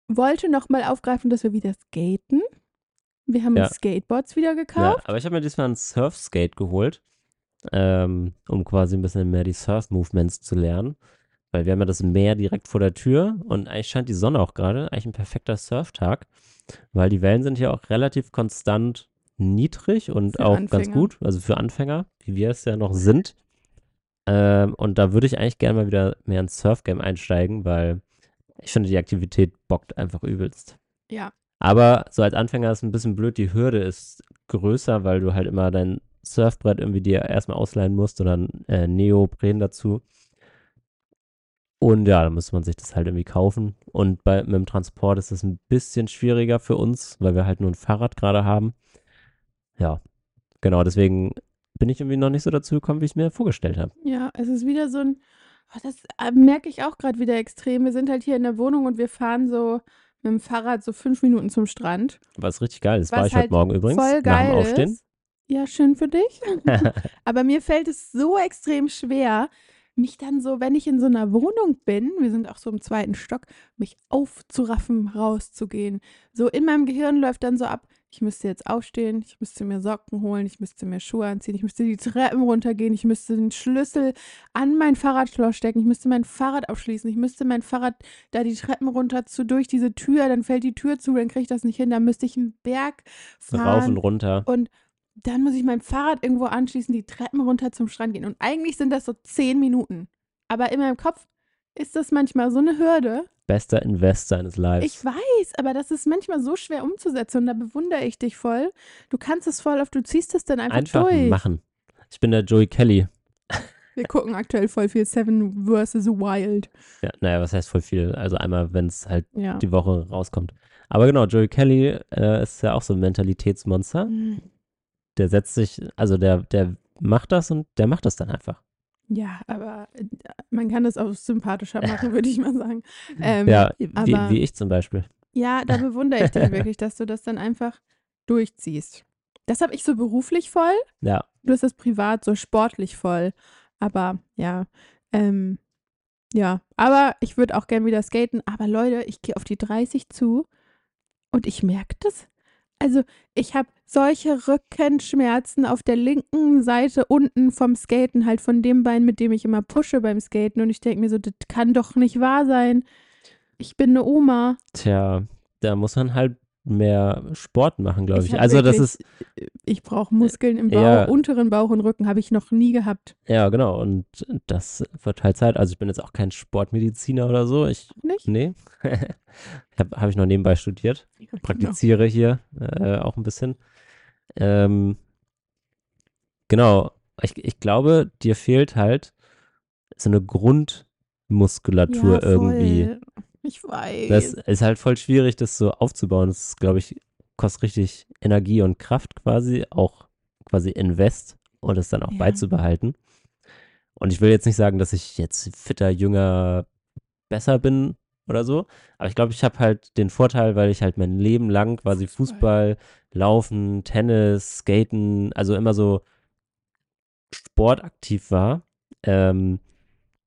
wollte noch mal aufgreifen, dass wir wieder skaten. Wir haben Ja. uns Skateboards wieder Ja, gekauft. aber ich habe mir diesmal ein Surfskate geholt, ähm, um quasi ein bisschen mehr die Surf-Movements zu lernen. Weil wir haben ja das Meer direkt vor der Tür und eigentlich scheint die Sonne auch gerade. Eigentlich ein perfekter Surftag, weil die Wellen sind hier auch relativ konstant niedrig und Für auch ganz Anfänger. gut. Also für Anfänger, wie wir es ja noch sind. Ähm, und da würde ich eigentlich gerne mal wieder mehr ins Surfgame einsteigen, weil ich finde, die Aktivität bockt einfach übelst. Ja. Aber so als Anfänger ist ein bisschen blöd, die Hürde ist größer, weil du halt immer dein Surfbrett irgendwie dir erstmal ausleihen musst und dann äh, Neopren dazu. Und ja, dann muss man sich das halt irgendwie kaufen. Und bei, mit dem Transport ist es ein bisschen schwieriger für uns, weil wir halt nur ein Fahrrad gerade haben. Ja, genau, deswegen bin ich irgendwie noch nicht so dazu gekommen, wie ich es mir vorgestellt habe. Ja, es ist wieder so ein, oh, das äh, merke ich auch gerade wieder extrem. Wir sind halt hier in der Wohnung und wir fahren so mit dem Fahrrad so fünf Minuten zum Strand. Was richtig geil ist, Was war ich halt heute Morgen übrigens. Voll nach geil dem Aufstehen. ist. Ja, schön für dich. Aber mir fällt es so extrem schwer, mich dann so, wenn ich in so einer Wohnung bin, wir sind auch so im zweiten Stock, mich aufzuraffen, rauszugehen. So in meinem Gehirn läuft dann so ab, ich müsste jetzt aufstehen, ich müsste mir Socken holen, ich müsste mir Schuhe anziehen, ich müsste die Treppen runtergehen, ich müsste den Schlüssel an mein Fahrradschloss stecken, ich müsste mein Fahrrad aufschließen, ich müsste mein Fahrrad da die Treppen runter zu durch diese Tür, dann fällt die Tür zu, dann kriege ich das nicht hin, dann müsste ich einen Berg fahren. Rauf und runter. Und dann muss ich mein Fahrrad irgendwo anschließen, die Treppen runter zum Strand gehen. Und eigentlich sind das so zehn Minuten. Aber in meinem Kopf ist das manchmal so eine Hürde. Bester Invest seines Lives. Ich weiß, aber das ist manchmal so schwer umzusetzen. Und da bewundere ich dich voll. Du kannst es voll auf, du ziehst es dann einfach, Einfach durch. machen. Ich bin der Joey Kelly. Wir gucken aktuell voll viel Seven vs. Wild. Ja, naja, was heißt voll viel? Also einmal, wenn es halt Ja. die Woche rauskommt. Aber genau, Joey Kelly äh, ist ja auch so ein Mentalitätsmonster. Mhm. Der setzt sich, also der, der macht das und der macht das dann einfach. Ja, aber äh, man kann das auch sympathischer machen, würde ich mal sagen. Ähm, ja, wie, aber- wie ich zum Beispiel. Ja, da bewundere ich dich wirklich, dass du das dann einfach durchziehst. Das habe ich so beruflich voll. Ja, Du hast das privat so sportlich voll. Aber ja, ähm, ja. Aber ich würde auch gern wieder skaten. Aber Leute, ich gehe auf die 30 zu und ich merke das. Also ich habe solche Rückenschmerzen auf der linken Seite unten vom Skaten, halt von dem Bein, mit dem ich immer pushe beim Skaten. Und ich denke mir so, das kann doch nicht wahr sein. Ich bin eine Oma. tja, da muss man halt mehr Sport machen, glaube ich. hab Also das wirklich- ist, Ich brauche Muskeln im Bauch, Ja. unteren Bauch und Rücken habe ich noch nie gehabt. ja genau, und das wird halt Zeit. Also ich bin jetzt auch kein Sportmediziner oder so. Ich, Nicht? nee, habe hab ich noch nebenbei studiert. Genau. praktiziere hier äh, auch ein bisschen. Ähm, genau, ich, ich glaube, dir fehlt halt so eine Grundmuskulatur ja, irgendwie. Ich weiß. Das ist halt voll schwierig, das so aufzubauen. Das ist, glaube ich, kostet richtig Energie und Kraft quasi, auch quasi Invest und es dann auch Ja. beizubehalten. Und ich will jetzt nicht sagen, dass ich jetzt fitter, jünger, besser bin oder so, aber ich glaube, ich habe halt den Vorteil, weil ich halt mein Leben lang quasi Fußball. Laufen, Tennis, Skaten, also immer so sportaktiv war, ähm,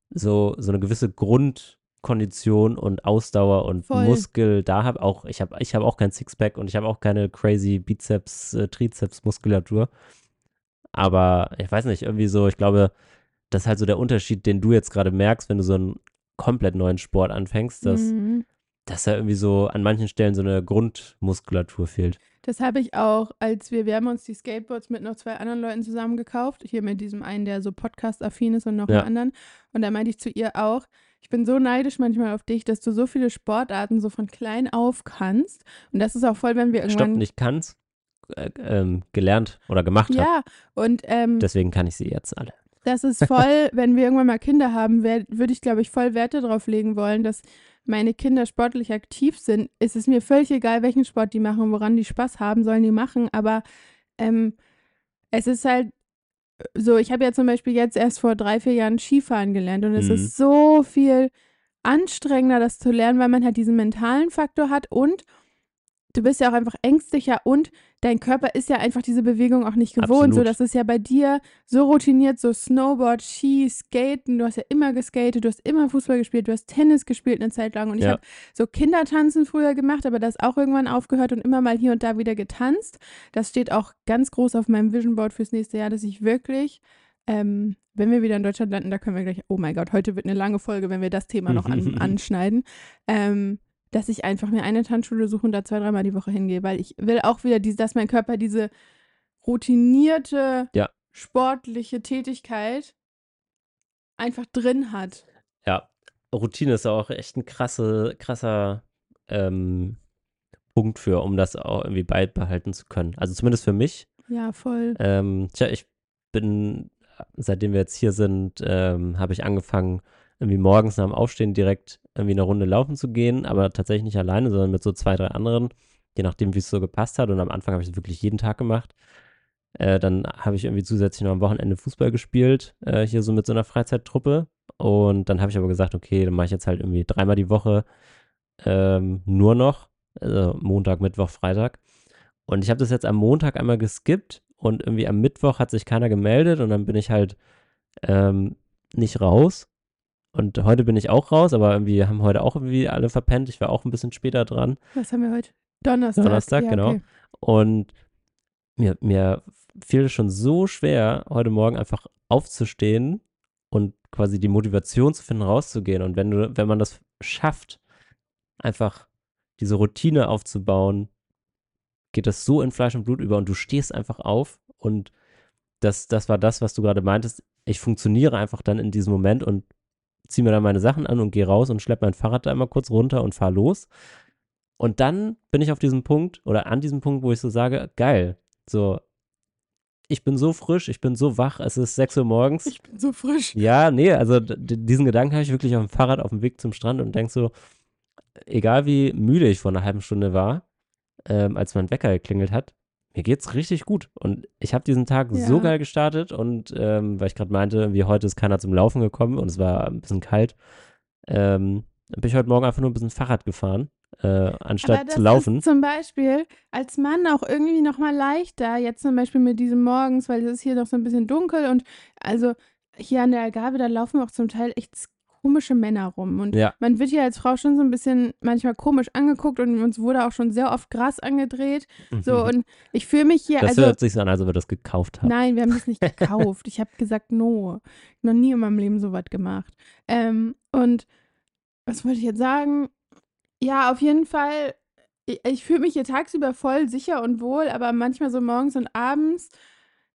so, so eine gewisse Grundkondition und Ausdauer und Voll. Muskel da habe. Auch ich habe ich habe auch kein Sixpack und ich habe auch keine crazy Bizeps, äh, Trizeps Muskulatur. Aber ich weiß nicht, irgendwie so, ich glaube, das ist halt so der Unterschied, den du jetzt gerade merkst, wenn du so einen komplett neuen Sport anfängst, dass, Mhm. Dass da irgendwie so an manchen Stellen so eine Grundmuskulatur fehlt. Das habe ich auch, als wir, wir haben uns die Skateboards mit noch zwei anderen Leuten zusammen gekauft. Hier mit diesem einen, der so Podcast-affin ist und noch Ja. einen anderen. Und da meinte ich zu ihr auch, ich bin so neidisch manchmal auf dich, dass du so viele Sportarten so von klein auf kannst. Und das ist auch voll, wenn wir Stopp, irgendwann. nicht kann's, äh, ähm, gelernt oder gemacht habe. Ja, und ähm, Deswegen kann ich sie jetzt alle. Das ist voll, wenn wir irgendwann mal Kinder haben, würde ich, glaube ich, voll Werte drauf legen wollen, dass meine Kinder sportlich aktiv sind. Es ist mir völlig egal, welchen Sport die machen, woran die Spaß haben, sollen die machen. Aber ähm, es ist halt so, ich habe ja zum Beispiel jetzt erst vor drei, vier Jahren Skifahren gelernt und es Mhm. ist so viel anstrengender, das zu lernen, weil man halt diesen mentalen Faktor hat und du bist ja auch einfach ängstlicher und dein Körper ist ja einfach diese Bewegung auch nicht gewohnt. So, Absolut. das ist ja bei dir so routiniert, so Snowboard, Ski, Skaten. Du hast ja immer geskatet, du hast immer Fußball gespielt, du hast Tennis gespielt eine Zeit lang und ich Ja. habe so Kindertanzen früher gemacht, aber das auch irgendwann aufgehört und immer mal hier und da wieder getanzt. Das steht auch ganz groß auf meinem Vision Board fürs nächste Jahr, dass ich wirklich, ähm, wenn wir wieder in Deutschland landen, da können wir gleich, oh mein Gott, heute wird eine lange Folge, wenn wir das Thema noch an, anschneiden, ähm, dass ich einfach mir eine Tanzschule suche und da zwei, dreimal die Woche hingehe, weil ich will auch wieder, diese, dass mein Körper diese routinierte, Ja. sportliche Tätigkeit einfach drin hat. Ja, Routine ist auch echt ein krasse, krasser ähm, Punkt für, um das auch irgendwie beibehalten zu können. Also zumindest für mich. Ja, voll. Ähm, tja, ich bin, seitdem wir jetzt hier sind, ähm, habe ich angefangen, irgendwie morgens nach dem Aufstehen direkt irgendwie eine Runde laufen zu gehen, aber tatsächlich nicht alleine, sondern mit so zwei, drei anderen, je nachdem, wie es so gepasst hat. Und am Anfang habe ich es wirklich jeden Tag gemacht. Äh, dann habe ich irgendwie zusätzlich noch am Wochenende Fußball gespielt, äh, hier so mit so einer Freizeittruppe. Und dann habe ich aber gesagt, okay, dann mache ich jetzt halt irgendwie dreimal die Woche ähm, nur noch, also Montag, Mittwoch, Freitag. Und ich habe das jetzt am Montag einmal geskippt und irgendwie am Mittwoch hat sich keiner gemeldet und dann bin ich halt ähm, nicht raus. Und heute bin ich auch raus, aber irgendwie haben heute auch irgendwie alle verpennt. Ich war auch ein bisschen später dran. Was haben wir heute? Donnerstag. Donnerstag, ja, genau. Okay. Und mir, mir fiel es schon so schwer, heute Morgen einfach aufzustehen und quasi die Motivation zu finden, rauszugehen. Und wenn du, wenn man das schafft, einfach diese Routine aufzubauen, geht das so in Fleisch und Blut über und du stehst einfach auf und das, das war das, was du gerade meintest. Ich funktioniere einfach dann in diesem Moment und ziehe mir dann meine Sachen an und gehe raus und schleppe mein Fahrrad da einmal kurz runter und fahre los. Und dann bin ich auf diesem Punkt oder an diesem Punkt, wo ich so sage, geil, so, ich bin so frisch, ich bin so wach, es ist 6 Uhr morgens. Ich bin so frisch. Ja, nee, also diesen Gedanken habe ich wirklich auf dem Fahrrad auf dem Weg zum Strand und denk so, egal wie müde ich vor einer halben Stunde war, ähm, als mein Wecker geklingelt hat, mir geht's richtig gut. Und ich habe diesen Tag so Ja. geil gestartet und ähm, weil ich gerade meinte, wie heute ist keiner zum Laufen gekommen und es war ein bisschen kalt, ähm, bin ich heute Morgen einfach nur ein bisschen Fahrrad gefahren, äh, anstatt zu laufen. zum Beispiel als Mann auch irgendwie noch mal leichter, jetzt zum Beispiel mit diesem Morgens, weil es ist hier noch so ein bisschen dunkel und also hier an der Algarve, da laufen auch zum Teil echt komische Männer rum und Ja. man wird hier als Frau schon so ein bisschen manchmal komisch angeguckt und uns wurde auch schon sehr oft Gras angedreht. So und ich fühle mich hier, das also hört sich so an, als ob wir das gekauft haben. Nein, wir haben das nicht gekauft. Ich habe gesagt, no. Noch nie in meinem Leben so was gemacht. Ähm, und was wollte ich jetzt sagen? Ja, auf jeden Fall. Ich, ich fühle mich hier tagsüber voll sicher und wohl, aber manchmal so morgens und abends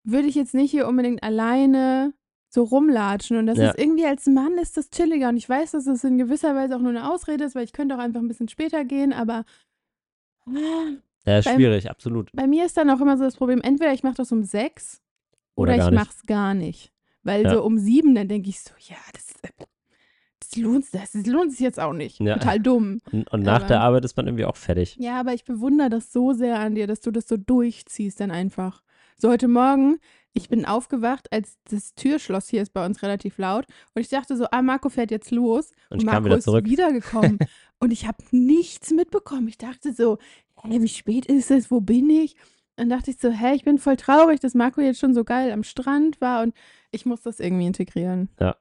würde ich jetzt nicht hier unbedingt alleine so rumlatschen. Und das Ja. ist irgendwie als Mann ist das chilliger. Und ich weiß, dass es in gewisser Weise auch nur eine Ausrede ist, weil ich könnte auch einfach ein bisschen später gehen, aber ah, Ja, schwierig, absolut. bei mir ist dann auch immer so das Problem, entweder ich mache das um sechs Oder oder, ich nicht. mach's gar nicht. Weil Ja. so um sieben, dann denke ich so, ja, das, das, lohnt, das, das lohnt sich jetzt auch nicht. Ja. Total dumm. Und, und nach Aber- der Arbeit ist man irgendwie auch fertig. Ja, aber ich bewundere das so sehr an dir, dass du das so durchziehst dann einfach. So heute Morgen, ich bin aufgewacht, als das Türschloss hier ist bei uns relativ laut und ich dachte so, ah, Marco fährt jetzt los Und ich Marco kam wieder ist zurück. wiedergekommen und ich habe nichts mitbekommen. Ich dachte so, hä, wie spät ist es, wo bin ich? Dann dachte ich so, hä, ich bin voll traurig, dass Marco jetzt schon so geil am Strand war und ich muss das irgendwie integrieren. Ja.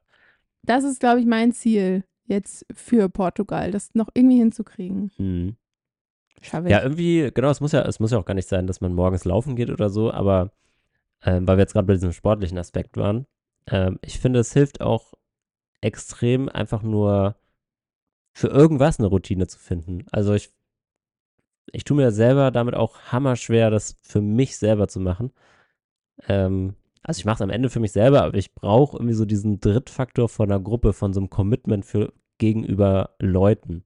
Das ist, glaube ich, mein Ziel jetzt für Portugal, das noch irgendwie hinzukriegen. Mhm. Ja, irgendwie, genau, es muss ja, es muss ja auch gar nicht sein, dass man morgens laufen geht oder so, aber ähm, weil wir jetzt gerade bei diesem sportlichen Aspekt waren, ähm, ich finde, es hilft auch extrem einfach nur für irgendwas eine Routine zu finden. Also ich, ich tue mir selber damit auch hammerschwer, das für mich selber zu machen. Ähm, also ich mache es am Ende für mich selber, aber ich brauche irgendwie so diesen Drittfaktor von einer Gruppe, von so einem Commitment für gegenüber Leuten.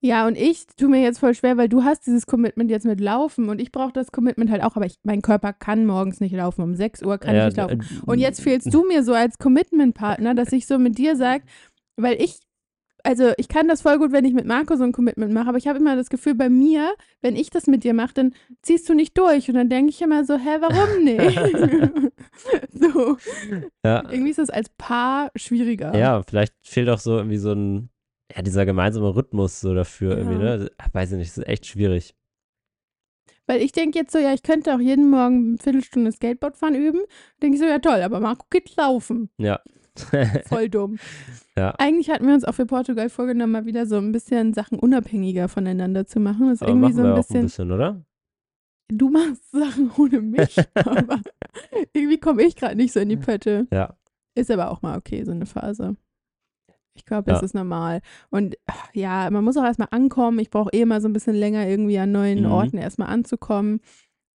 Ja, und ich tue mir jetzt voll schwer, weil du hast dieses Commitment jetzt mit Laufen und ich brauche das Commitment halt auch, aber ich, mein Körper kann morgens nicht laufen. Um 6 Uhr kann Ja, ich nicht laufen. äh, Und jetzt fehlst du mir so als Commitment-Partner, dass ich so mit dir sage, weil ich also ich kann das voll gut, wenn ich mit Marco so ein Commitment mache, aber ich habe immer das Gefühl, bei mir, wenn ich das mit dir mache, dann ziehst du nicht durch. Und dann denke ich immer so, hä, warum nicht? so. Ja. Irgendwie ist das als Paar schwieriger. Ja, vielleicht fehlt auch so irgendwie so ein, ja, dieser gemeinsame Rhythmus so dafür irgendwie, Ja. ne? Weiß ich nicht, das ist echt schwierig. Weil ich denke jetzt so, ja, ich könnte auch jeden Morgen eine Viertelstunde Skateboard fahren üben. Denke ich so, ja toll, aber Marco geht laufen. Ja. Voll dumm. Ja. Eigentlich hatten wir uns auch für Portugal vorgenommen, mal wieder so ein bisschen Sachen unabhängiger voneinander zu machen. Das ist Aber irgendwie so ein auch ein bisschen, bisschen, oder? du machst Sachen ohne mich, aber irgendwie komme ich gerade nicht so in die Pötte. Ja. Ist aber auch mal okay, so eine Phase. Ich glaube, das Ja. ist normal. Und ach, ja, man muss auch erstmal ankommen. Ich brauche eh mal so ein bisschen länger, irgendwie an neuen Mhm. Orten erstmal anzukommen.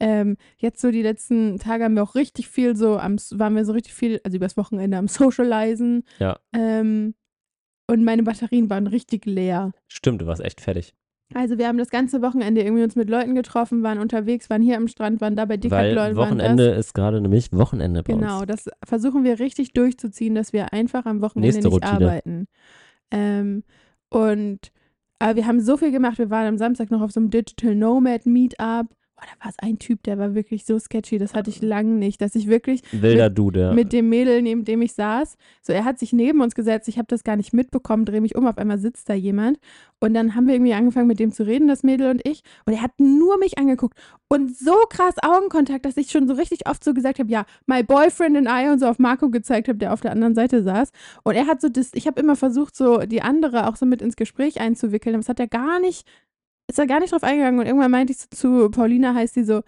Ähm, jetzt so die letzten Tage haben wir auch richtig viel so, am, waren wir so richtig viel, also übers Wochenende am Socializen. Ja. Ähm, und meine Batterien waren richtig leer. Stimmt, du warst echt fertig. Also wir haben das ganze Wochenende irgendwie uns mit Leuten getroffen, waren unterwegs, waren hier am Strand, waren da bei Weil Decathlon, waren das. Wochenende ist gerade nämlich Wochenende bei Genau, uns. das versuchen wir richtig durchzuziehen, dass wir einfach am Wochenende Nächste nicht Routine. arbeiten. Ähm, und aber wir haben so viel gemacht. Wir waren am Samstag noch auf so einem Digital Nomad Meetup. Da war es ein Typ, der war wirklich so sketchy. Das hatte ich lange nicht, dass ich wirklich Wilder Dude, ja. mit dem Mädel, neben dem ich saß. So, er hat sich neben uns gesetzt. Ich habe das gar nicht mitbekommen. Drehe mich um, auf einmal sitzt da jemand. Und dann haben wir irgendwie angefangen, mit dem zu reden, das Mädel und ich. Und er hat nur mich angeguckt. Und so krass Augenkontakt, dass ich schon so richtig oft so gesagt habe, ja, my boyfriend and I und so auf Marco gezeigt habe, der auf der anderen Seite saß. Und er hat so das, ich habe immer versucht, so die andere auch so mit ins Gespräch einzuwickeln. Aber das hat er gar nicht, ist er gar nicht drauf eingegangen. Und irgendwann meinte ich so zu Paulina, heißt die so,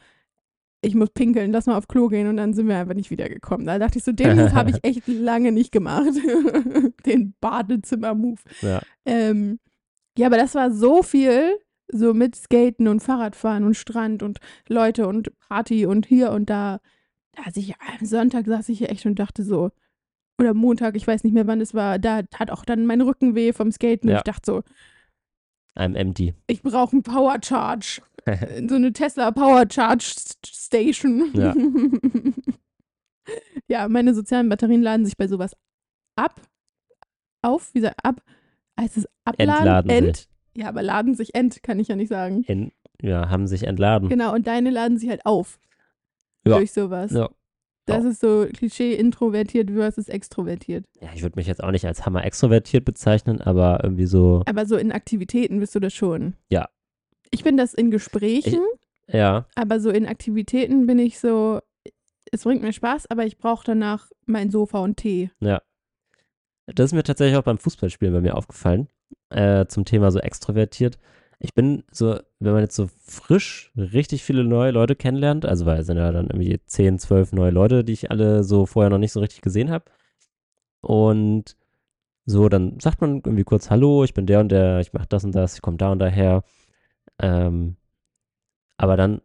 ich muss pinkeln, lass mal auf Klo gehen und dann sind wir einfach nicht wiedergekommen. Da dachte ich so, den Move habe ich echt lange nicht gemacht. den Badezimmer-Move. ja. Ähm, ja, aber das war so viel, so mit Skaten und Fahrradfahren und Strand und Leute und Party und hier und da. Da saß ich, am Sonntag saß ich hier echt und dachte so, oder Montag, ich weiß nicht mehr wann es war, da hat auch dann mein Rücken weh vom Skaten und Ja. ich dachte so, I'm empty. ich brauche einen Power Charge. so eine Tesla Power Charge Station. Ja. ja, meine sozialen Batterien laden sich bei sowas ab. Auf, wie sagt ab? Heißt es abladen? Entladen Ent? sich. Ja, aber laden sich end, kann ich ja nicht sagen. In, ja, haben sich entladen. Genau, und deine laden sich halt auf. Ja. Durch sowas. Ja. Das ist so Klischee introvertiert versus extrovertiert. ja, ich würde mich jetzt auch nicht als hammer extrovertiert bezeichnen, aber irgendwie so, Aber so in Aktivitäten bist du das schon. Ja. Ich bin das in Gesprächen, ja, aber so in Aktivitäten bin ich so, es bringt mir Spaß, aber ich brauche danach mein Sofa und Tee. Das ist mir tatsächlich auch beim Fußballspielen bei mir aufgefallen. Äh, zum Thema so extrovertiert. Ich bin so, wenn man jetzt so frisch richtig viele neue Leute kennenlernt, also weil es sind ja dann irgendwie 10, 12 neue Leute, die ich alle so vorher noch nicht so richtig gesehen habe. Und so, dann sagt man irgendwie kurz Hallo, ich bin der und der, ich mache das und das, ich komme da und daher. Ähm, aber dann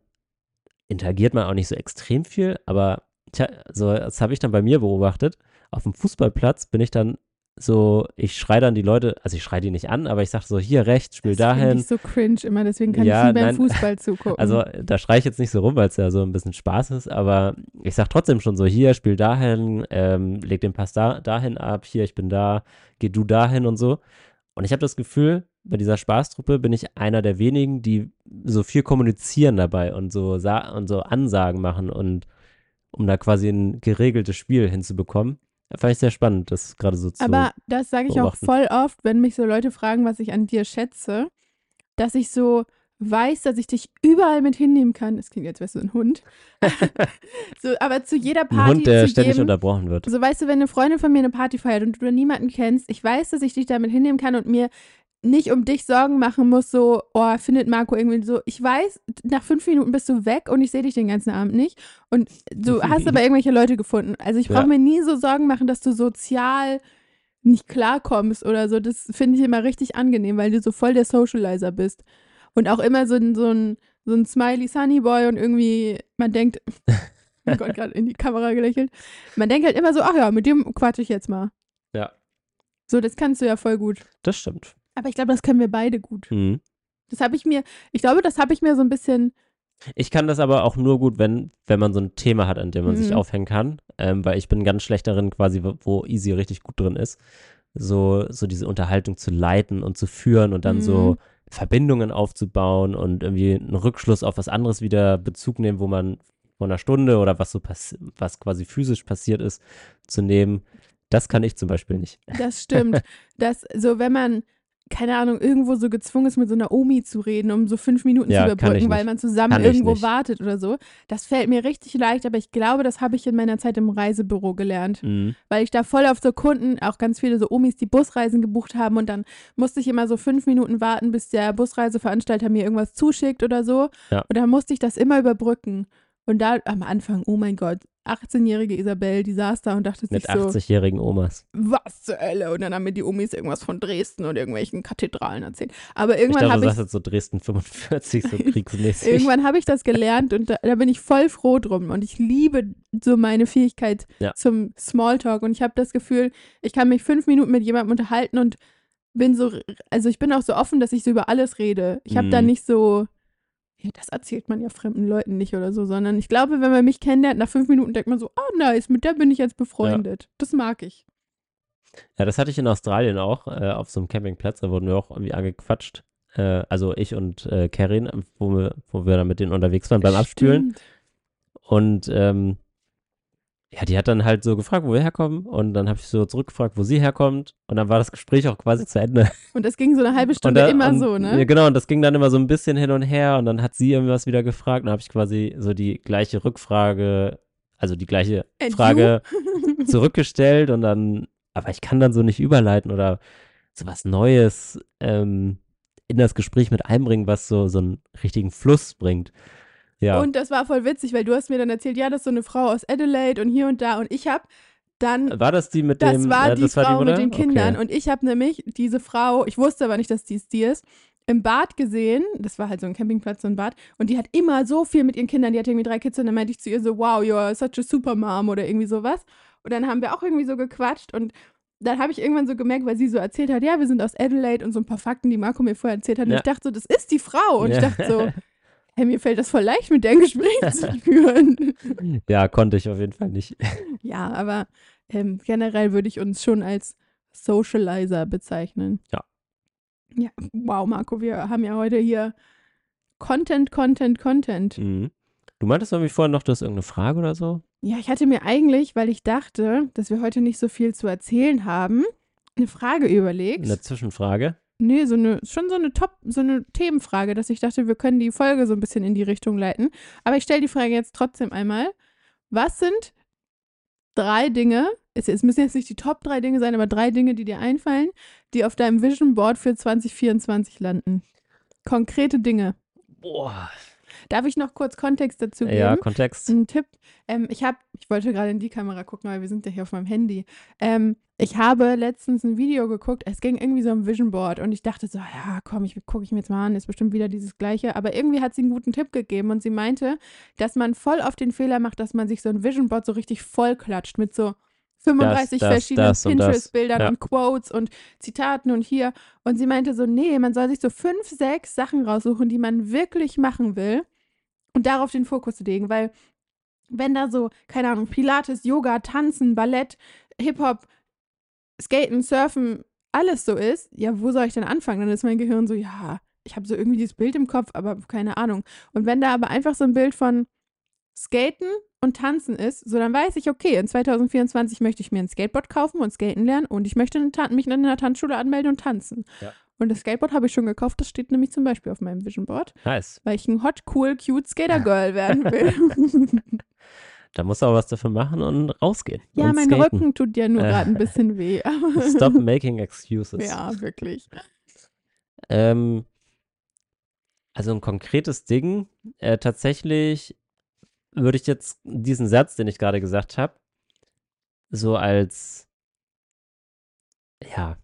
interagiert man auch nicht so extrem viel, aber tja, so, das habe ich dann bei mir beobachtet. Auf dem Fußballplatz bin ich dann so, ich schreie dann die Leute, also ich schreie die nicht an, aber ich sage so, hier rechts, spiel Das dahin. ich so cringe immer, deswegen kann Ja, ich nie beim nein. Fußball zugucken. Also da schreie ich jetzt nicht so rum, weil es ja so ein bisschen Spaß ist, aber ich sag trotzdem schon so, hier, spiel dahin, ähm, leg den Pass da, dahin ab, hier, ich bin da, geh du dahin und so. Und ich habe das Gefühl, bei dieser Spaßtruppe bin ich einer der wenigen, die so viel kommunizieren dabei und so, und so Ansagen machen und um da quasi ein geregeltes Spiel hinzubekommen. Fand ich sehr spannend, das gerade so zu. Aber das sage ich auch voll oft, wenn mich so Leute fragen, was ich an dir schätze, dass ich so weiß, dass ich dich überall mit hinnehmen kann. Das klingt, als wärst du ein Hund. so, aber zu jeder ein Party, Hund, der ständig jedem, unterbrochen wird. so weißt du, wenn eine Freundin von mir eine Party feiert und du niemanden kennst, ich weiß, dass ich dich damit hinnehmen kann und mir nicht um dich Sorgen machen muss, so, oh, findet Marco irgendwie so. Ich weiß, nach fünf Minuten bist du weg und ich sehe dich den ganzen Abend nicht. Und du hast aber irgendwelche Leute gefunden. Also ich brauche Ja. mir nie so Sorgen machen, dass du sozial nicht klarkommst oder so. Das finde ich immer richtig angenehm, weil du so voll der Socializer bist. Und auch immer so ein, so ein, so ein Smiley Sunny Boy und irgendwie, man denkt, oh Gott, gerade in die Kamera gelächelt. Man denkt halt immer so, ach ja, mit dem quatsche ich jetzt mal. Ja. So, das kannst du ja voll gut. Das stimmt. Aber ich glaube, das können wir beide gut. Mhm. Das habe ich mir, ich glaube, das habe ich mir so ein bisschen, Ich kann das aber auch nur gut, wenn, wenn man so ein Thema hat, an dem man sich Mhm. aufhängen kann. Ähm, weil ich bin ganz schlecht darin, quasi, wo- Easy richtig gut drin ist. so, so diese Unterhaltung zu leiten und zu führen und dann Mhm. so Verbindungen aufzubauen und irgendwie einen Rückschluss auf was anderes wieder Bezug nehmen, wo man vor einer Stunde oder was so was quasi physisch passiert ist, zu nehmen. Das kann ich zum Beispiel nicht. Das stimmt. dass so, wenn man, keine Ahnung, irgendwo so gezwungen ist, mit so einer Omi zu reden, um so fünf Minuten Ja, zu überbrücken, weil man zusammen Kann irgendwo wartet oder so, das fällt mir richtig leicht, aber ich glaube, das habe ich in meiner Zeit im Reisebüro gelernt. Mhm. Weil ich da voll auf so Kunden, auch ganz viele so Omis, die Busreisen gebucht haben und dann musste ich immer so fünf Minuten warten, bis der Busreiseveranstalter mir irgendwas zuschickt oder so. Ja. Und dann musste ich das immer überbrücken. Und da am Anfang, oh mein Gott, 18-jährige Isabel, die saß da und dachte Mit sich so, 80-jährigen Omas. was zur Hölle? Und dann haben mir die Omis irgendwas von Dresden und irgendwelchen Kathedralen erzählt. Aber Ich irgendwann dachte, du habe ich, sagst jetzt so Dresden 45, so kriegsmäßig. irgendwann habe ich das gelernt und da, da bin ich voll froh drum. Und ich liebe so meine Fähigkeit Ja. zum Smalltalk. Und ich habe das Gefühl, ich kann mich fünf Minuten mit jemandem unterhalten und bin so, also ich bin auch so offen, dass ich so über alles rede. Ich habe da Mhm. nicht so, ja, das erzählt man ja fremden Leuten nicht oder so, sondern ich glaube, wenn man mich kennenlernt, nach fünf Minuten denkt man so, oh nice, mit der bin ich jetzt befreundet. Das mag ich. Ja, das hatte ich in Australien auch, äh, auf so einem Campingplatz. Da wurden wir auch irgendwie angequatscht. Äh, also ich und äh, Karin, wo wir, wo wir dann mit denen unterwegs waren beim Abspülen. Stimmt. Und ähm, ja, die hat dann halt so gefragt, wo wir herkommen. Und dann habe ich so zurückgefragt, wo sie herkommt. Und dann war das Gespräch auch quasi zu Ende. Und das ging so eine halbe Und Stunde da- immer und, so, ne? Ja, genau. Und das ging dann immer so ein bisschen hin und her. Und dann hat sie irgendwas wieder gefragt. Und dann habe ich quasi so die gleiche Rückfrage, also die gleiche And Frage zurückgestellt. Und dann, aber ich kann dann so nicht überleiten oder so was Neues ähm, in das Gespräch mit einbringen, was so, so einen richtigen Fluss bringt. Ja. Und das war voll witzig, weil du hast mir dann erzählt, ja, das ist so eine Frau aus Adelaide und hier und da. Und ich habe dann, war das die mit das dem, war äh, die das war Frau Mutter? mit den Kindern. Okay. Und ich habe nämlich diese Frau, ich wusste aber nicht, dass dies die ist, im Bad gesehen. Das war halt so ein Campingplatz, so ein Bad. Und die hat immer so viel mit ihren Kindern. Die hatte irgendwie drei Kids und dann meinte ich zu ihr so, wow, you're such a super mom oder irgendwie sowas. Und dann haben wir auch irgendwie so gequatscht und dann habe ich irgendwann so gemerkt, weil sie so erzählt hat, ja, wir sind aus Adelaide und so ein paar Fakten, die Marco mir vorher erzählt hat. Und Ja. ich dachte so, das ist die Frau. Und ich Ja. dachte so, hey, mir fällt das voll leicht, mit der ein Gespräch zu führen. Ja, konnte ich auf jeden Fall nicht. ja, aber ähm, generell würde ich uns schon als Socializer bezeichnen. Ja. Ja, wow, Marco, wir haben ja heute hier Content, Content, Content. Mhm. Du meintest irgendwie vorhin noch, du hast irgendeine Frage oder so? Ja, ich hatte mir eigentlich, weil ich dachte, dass wir heute nicht so viel zu erzählen haben, eine Frage überlegt. Eine Zwischenfrage? Nee, so eine, schon so eine Top, so eine Themenfrage, dass ich dachte, wir können die Folge so ein bisschen in die Richtung leiten. Aber ich stelle die Frage jetzt trotzdem einmal. Was sind drei Dinge, es, es müssen jetzt nicht die Top drei Dinge sein, aber drei Dinge, die dir einfallen, die auf deinem Vision Board für 2024 landen? Konkrete Dinge. Boah. Darf ich noch kurz Kontext dazu geben? Ja, Kontext. Ein Tipp. Ähm, ich habe, ich wollte gerade in die Kamera gucken, aber wir sind ja hier auf meinem Handy. Ähm, ich habe letztens ein Video geguckt, es ging irgendwie so um Vision Board und ich dachte so, ja, komm, ich gucke ich mir jetzt mal an, ist bestimmt wieder dieses Gleiche. Aber irgendwie hat sie einen guten Tipp gegeben und sie meinte, dass man voll oft den Fehler macht, dass man sich so ein Vision Board so richtig voll klatscht mit so 35 das, verschiedenen das und das. Pinterest-Bildern Ja. und Quotes und Zitaten und hier. Und sie meinte so, nee, man soll sich so fünf, sechs Sachen raussuchen, die man wirklich machen will und darauf den Fokus legen, weil wenn da so, keine Ahnung, Pilates, Yoga, Tanzen, Ballett, Hip-Hop, Skaten, Surfen, alles so ist, ja, wo soll ich denn anfangen? Dann ist mein Gehirn so, ja, ich habe so irgendwie dieses Bild im Kopf, aber keine Ahnung. Und wenn da aber einfach so ein Bild von Skaten und Tanzen ist, so dann weiß ich, okay, in 2024 möchte ich mir ein Skateboard kaufen und skaten lernen und ich möchte mich in einer Tanzschule anmelden und tanzen. Ja. Und das Skateboard habe ich schon gekauft, das steht nämlich zum Beispiel auf meinem Vision Board, Nice. weil ich ein hot, cool, cute Skater Girl werden will. Da musst du auch was dafür machen und rausgehen. ja, und mein skaten. Rücken tut ja nur gerade ein bisschen weh. Stop making excuses. ja, wirklich. Ähm, also ein konkretes Ding. Äh, tatsächlich würde ich jetzt diesen Satz, den ich gerade gesagt habe, so als ja,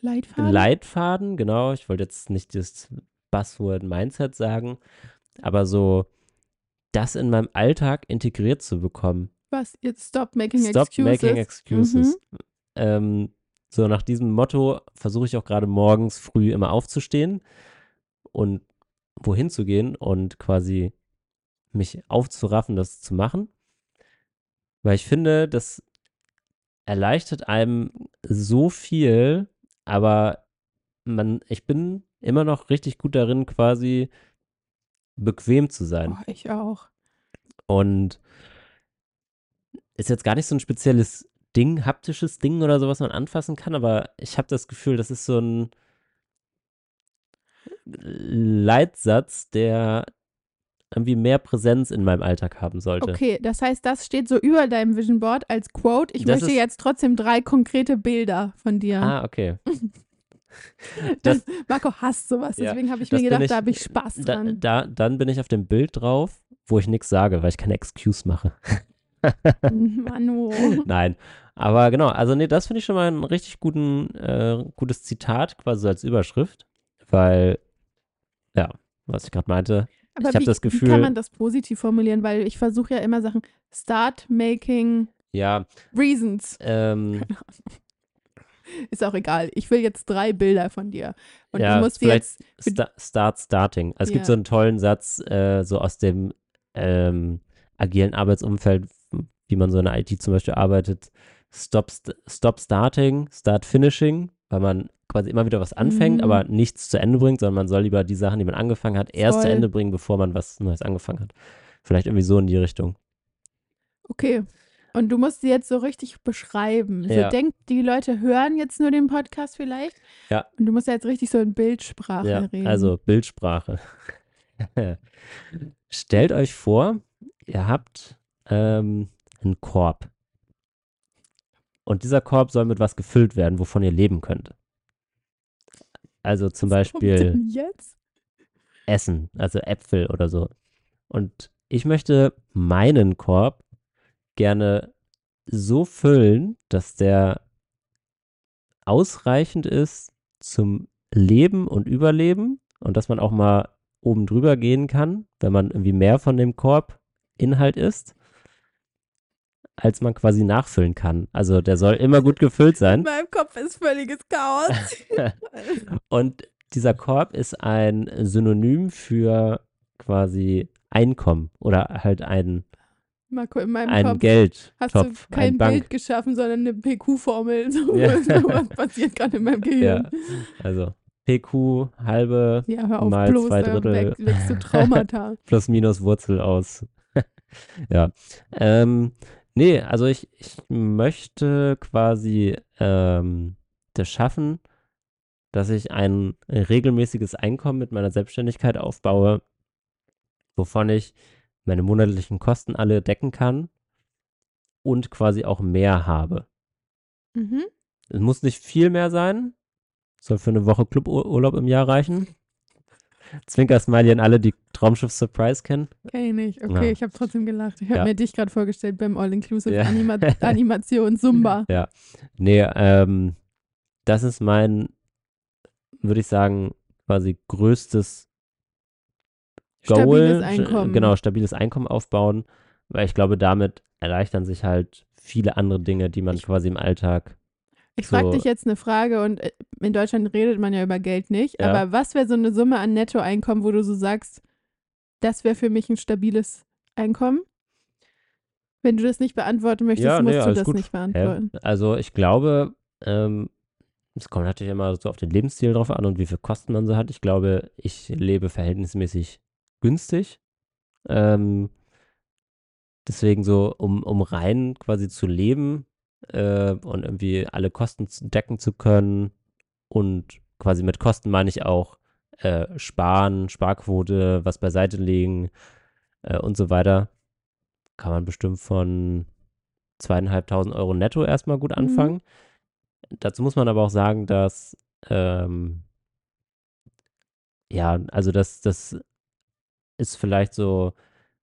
Leitfaden? Leitfaden, genau. Ich wollte jetzt nicht das Buzzword Mindset sagen, aber so das in meinem Alltag integriert zu bekommen. Was? Jetzt stop making Stop excuses. Mhm. making excuses. Ähm, so nach diesem Motto versuche ich auch gerade morgens früh immer aufzustehen und wohin zu gehen und quasi mich aufzuraffen, das zu machen. Weil ich finde, dass erleichtert einem so viel, aber man, ich bin immer noch richtig gut darin, quasi bequem zu sein. Oh, ich auch. Und ist jetzt gar nicht so ein spezielles Ding, haptisches Ding oder so, was man anfassen kann, aber ich habe das Gefühl, das ist so ein Leitsatz, der irgendwie mehr Präsenz in meinem Alltag haben sollte. Okay, das heißt, das steht so über deinem Vision Board als Quote. Ich Das möchte jetzt trotzdem drei konkrete Bilder von dir. Ah, okay. das, Marco hasst sowas, Ja, deswegen habe ich das mir gedacht, ich- da habe ich Spaß dran. da, dann bin ich auf dem Bild drauf, wo ich nichts sage, weil ich keine Excuse mache. Manu. Nein. Aber genau, also nee, das finde ich schon mal ein richtig guten, äh, gutes Zitat, quasi als Überschrift. Weil, ja, was ich gerade meinte, Aber Ich hab wie, das wie Gefühl- kann man das positiv formulieren? Weil ich versuche ja immer Sachen, start making ja, reasons. ähm, Ist auch egal. Ich will jetzt drei Bilder von dir. Und Ja, du musst vielleicht- jetzt. sta start starting. Also es gibt Ja. so einen tollen Satz, äh, so aus dem ähm, agilen Arbeitsumfeld, wie man so in der IT zum Beispiel arbeitet. Stop, st stop starting, start finishing, weil man quasi immer wieder was anfängt, Mhm. aber nichts zu Ende bringt, sondern man soll lieber die Sachen, die man angefangen hat, erst zu Voll. Ende bringen, bevor man was Neues angefangen hat. Vielleicht irgendwie so in die Richtung. Okay. Und du musst sie jetzt so richtig beschreiben. So Ja. denk, die Leute hören jetzt nur den Podcast vielleicht. Ja. Und du musst ja jetzt richtig so in Bildsprache Ja, reden. also Bildsprache. Stellt euch vor, ihr habt ähm, einen Korb. Und dieser Korb soll mit was gefüllt werden, wovon ihr leben könnt. Also zum Was Beispiel? Essen, also Äpfel oder so. Und ich möchte meinen Korb gerne so füllen, dass der ausreichend ist zum Leben und Überleben und dass man auch mal oben drüber gehen kann, wenn man irgendwie mehr von dem Korbinhalt isst, als man quasi nachfüllen kann. Also der soll immer gut gefüllt sein. In meinem Kopf ist völliges Chaos. Und dieser Korb ist ein Synonym für quasi Einkommen oder halt ein, Marco, in meinem ein Kopf Geldtopf, hast du kein. Bild geschaffen, sondern eine PQ-Formel. So, Ja. was passiert gerade in meinem Ja, Gehirn? also PQ, halbe Ja, hör auf, Mal bloß, zwei da Drittel. weg, Traumata. plus minus Wurzel aus. ja. Ähm, nee, also ich, ich möchte quasi ähm, das schaffen, dass ich ein regelmäßiges Einkommen mit meiner Selbstständigkeit aufbaue, wovon ich meine monatlichen Kosten alle decken kann und quasi auch mehr habe. mhm. Es muss nicht viel mehr sein, soll für eine Woche Cluburlaub im Jahr reichen. Zwinker-Smiley an alle, die Traumschiff Surprise kennen. Kenn ich nicht. Okay, Ja. ich habe trotzdem gelacht. Ich habe Ja. mir dich gerade vorgestellt beim All-Inclusive Ja. Anima Animation Zumba. Nee, ähm, das ist mein, würde ich sagen, quasi größtes Goal. Stabiles Einkommen. Genau, stabiles Einkommen aufbauen, weil ich glaube, damit erleichtern sich halt viele andere Dinge, die man Ich- quasi im Alltag. Ich frage So. dich jetzt eine Frage und äh, in Deutschland redet man ja über Geld nicht, Ja. aber was wäre so eine Summe an Nettoeinkommen, wo du so sagst, das wäre für mich ein stabiles Einkommen? Wenn du das nicht beantworten möchtest, Ja, nee, musst du alles das gut. nicht beantworten. Also ich glaube, ähm, es kommt natürlich immer so auf den Lebensstil drauf an und wie viel Kosten man so hat. Ich glaube, ich lebe verhältnismäßig günstig. Ähm, deswegen so, um, um rein quasi zu leben äh, und irgendwie alle Kosten decken zu können und quasi mit Kosten meine ich auch äh, sparen, Sparquote, was beiseite legen äh, und so weiter, kann man bestimmt von zweieinhalbtausend Euro netto erstmal gut Mhm. anfangen. Dazu muss man aber auch sagen, dass ähm, ja, also das, das ist vielleicht so,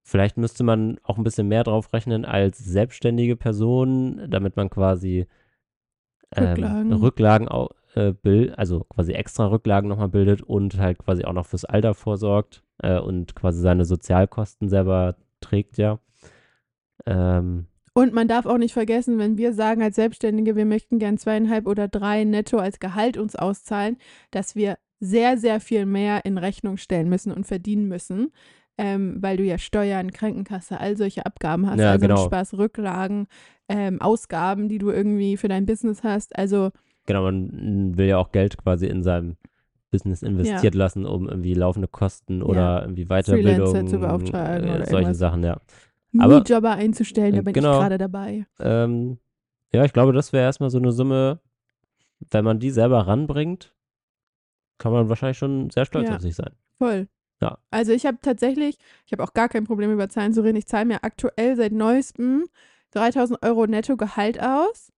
vielleicht müsste man auch ein bisschen mehr drauf rechnen als selbstständige Person, damit man quasi ähm, Rücklagen. Rücklagen au- äh, bild, also quasi extra Rücklagen nochmal bildet und halt quasi auch noch fürs Alter vorsorgt äh, und quasi seine Sozialkosten selber trägt, ja. Ähm, Und man darf auch nicht vergessen, wenn wir sagen als Selbstständige, wir möchten gern zweieinhalb oder drei netto als Gehalt uns auszahlen, dass wir sehr, sehr viel mehr in Rechnung stellen müssen und verdienen müssen. Ähm, weil du ja Steuern, Krankenkasse, all solche Abgaben hast. Ja, also genau. Spaß, Rücklagen, ähm, Ausgaben, die du irgendwie für dein Business hast. Also Genau, man will ja auch Geld quasi in seinem Business investiert lassen, um irgendwie laufende Kosten oder irgendwie Weiterbildung, Freelancer zu beauftragen äh, oder solche irgendwas. Sachen, ja. Aber- Minijobber einzustellen, da Äh, bin genau. ich gerade dabei. Ähm, ja, ich glaube, das wäre erstmal so eine Summe, wenn man die selber ranbringt, kann man wahrscheinlich schon sehr stolz Ja. auf sich sein. Voll. Ja. Also ich habe tatsächlich, ich habe auch gar kein Problem über Zahlen zu reden. Ich zahle mir aktuell seit neuestem 3000 Euro netto Gehalt aus.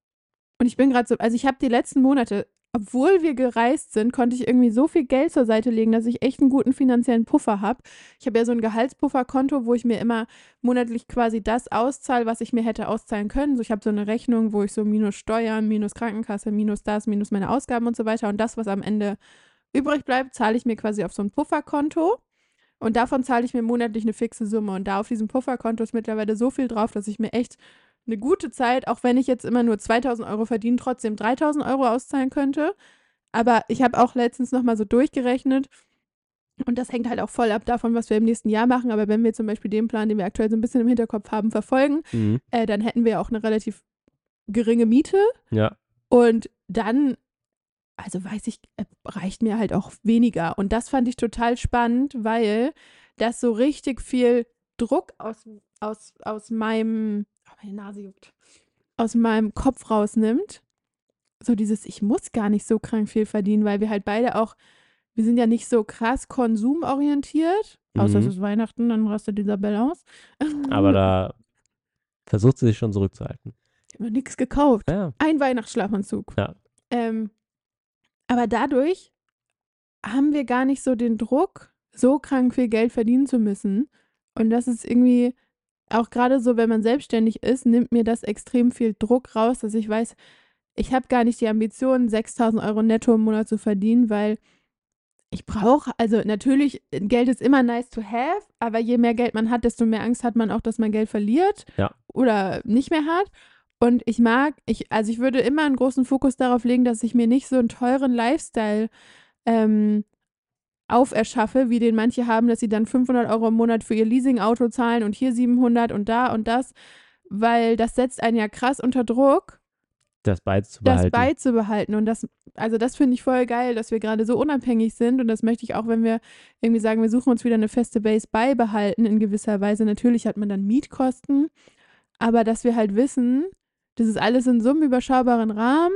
Und ich bin gerade so, also ich habe die letzten Monate, obwohl wir gereist sind, konnte ich irgendwie so viel Geld zur Seite legen, dass ich echt einen guten finanziellen Puffer habe. Ich habe ja so ein Gehaltspufferkonto, wo ich mir immer monatlich quasi das auszahle, was ich mir hätte auszahlen können. So, ich habe so eine Rechnung, wo ich so minus Steuern, minus Krankenkasse, minus das, minus meine Ausgaben und so weiter. Und das, was am Ende übrig bleibt, zahle ich mir quasi auf so ein Pufferkonto. Und davon zahle ich mir monatlich eine fixe Summe. Und da auf diesem Pufferkonto ist mittlerweile so viel drauf, dass ich mir echt eine gute Zeit, auch wenn ich jetzt immer nur 2000 Euro verdiene, trotzdem 3000 Euro auszahlen könnte. Aber ich habe auch letztens nochmal so durchgerechnet. Und das hängt halt auch voll ab davon, was wir im nächsten Jahr machen. Aber wenn wir zum Beispiel den Plan, den wir aktuell so ein bisschen im Hinterkopf haben, verfolgen, Mhm. äh, dann hätten wir auch eine relativ geringe Miete. Ja, Und dann, also weiß ich, äh, reicht mir halt auch weniger. Und das fand ich total spannend, weil das so richtig viel Druck aus, aus, aus meinem, oh, meine Nase juckt, aus meinem Kopf rausnimmt. So dieses, ich muss gar nicht so krank viel verdienen, weil wir halt beide auch, wir sind ja nicht so krass konsumorientiert. Außer es Mhm. ist Weihnachten, dann rastet Isabelle aus. aber da versucht sie sich schon zurückzuhalten. Ich habe nichts gekauft. Ja, Ein Weihnachtsschlafanzug. Ja. Ähm, aber dadurch haben wir gar nicht so den Druck, so krank viel Geld verdienen zu müssen. Und das ist irgendwie auch gerade so, wenn man selbstständig ist, nimmt mir das extrem viel Druck raus, dass ich weiß, ich habe gar nicht die Ambition, 6000 Euro netto im Monat zu verdienen, weil ich brauche, also natürlich, Geld ist immer nice to have, aber je mehr Geld man hat, desto mehr Angst hat man auch, dass man Geld verliert Ja. oder nicht mehr hat. Und ich mag, ich, also ich würde immer einen großen Fokus darauf legen, dass ich mir nicht so einen teuren Lifestyle ähm, auferschaffe, wie den manche haben, dass sie dann 500 Euro im Monat für ihr Leasing-Auto zahlen und hier 700 und da und das, weil das setzt einen ja krass unter Druck, das beizubehalten. das beizubehalten. Und das, also das finde ich voll geil, dass wir gerade so unabhängig sind. Und das möchte ich auch, wenn wir irgendwie sagen, wir suchen uns wieder eine feste Base beibehalten in gewisser Weise. Natürlich hat man dann Mietkosten, aber dass wir halt wissen, das ist alles in so einem überschaubaren Rahmen,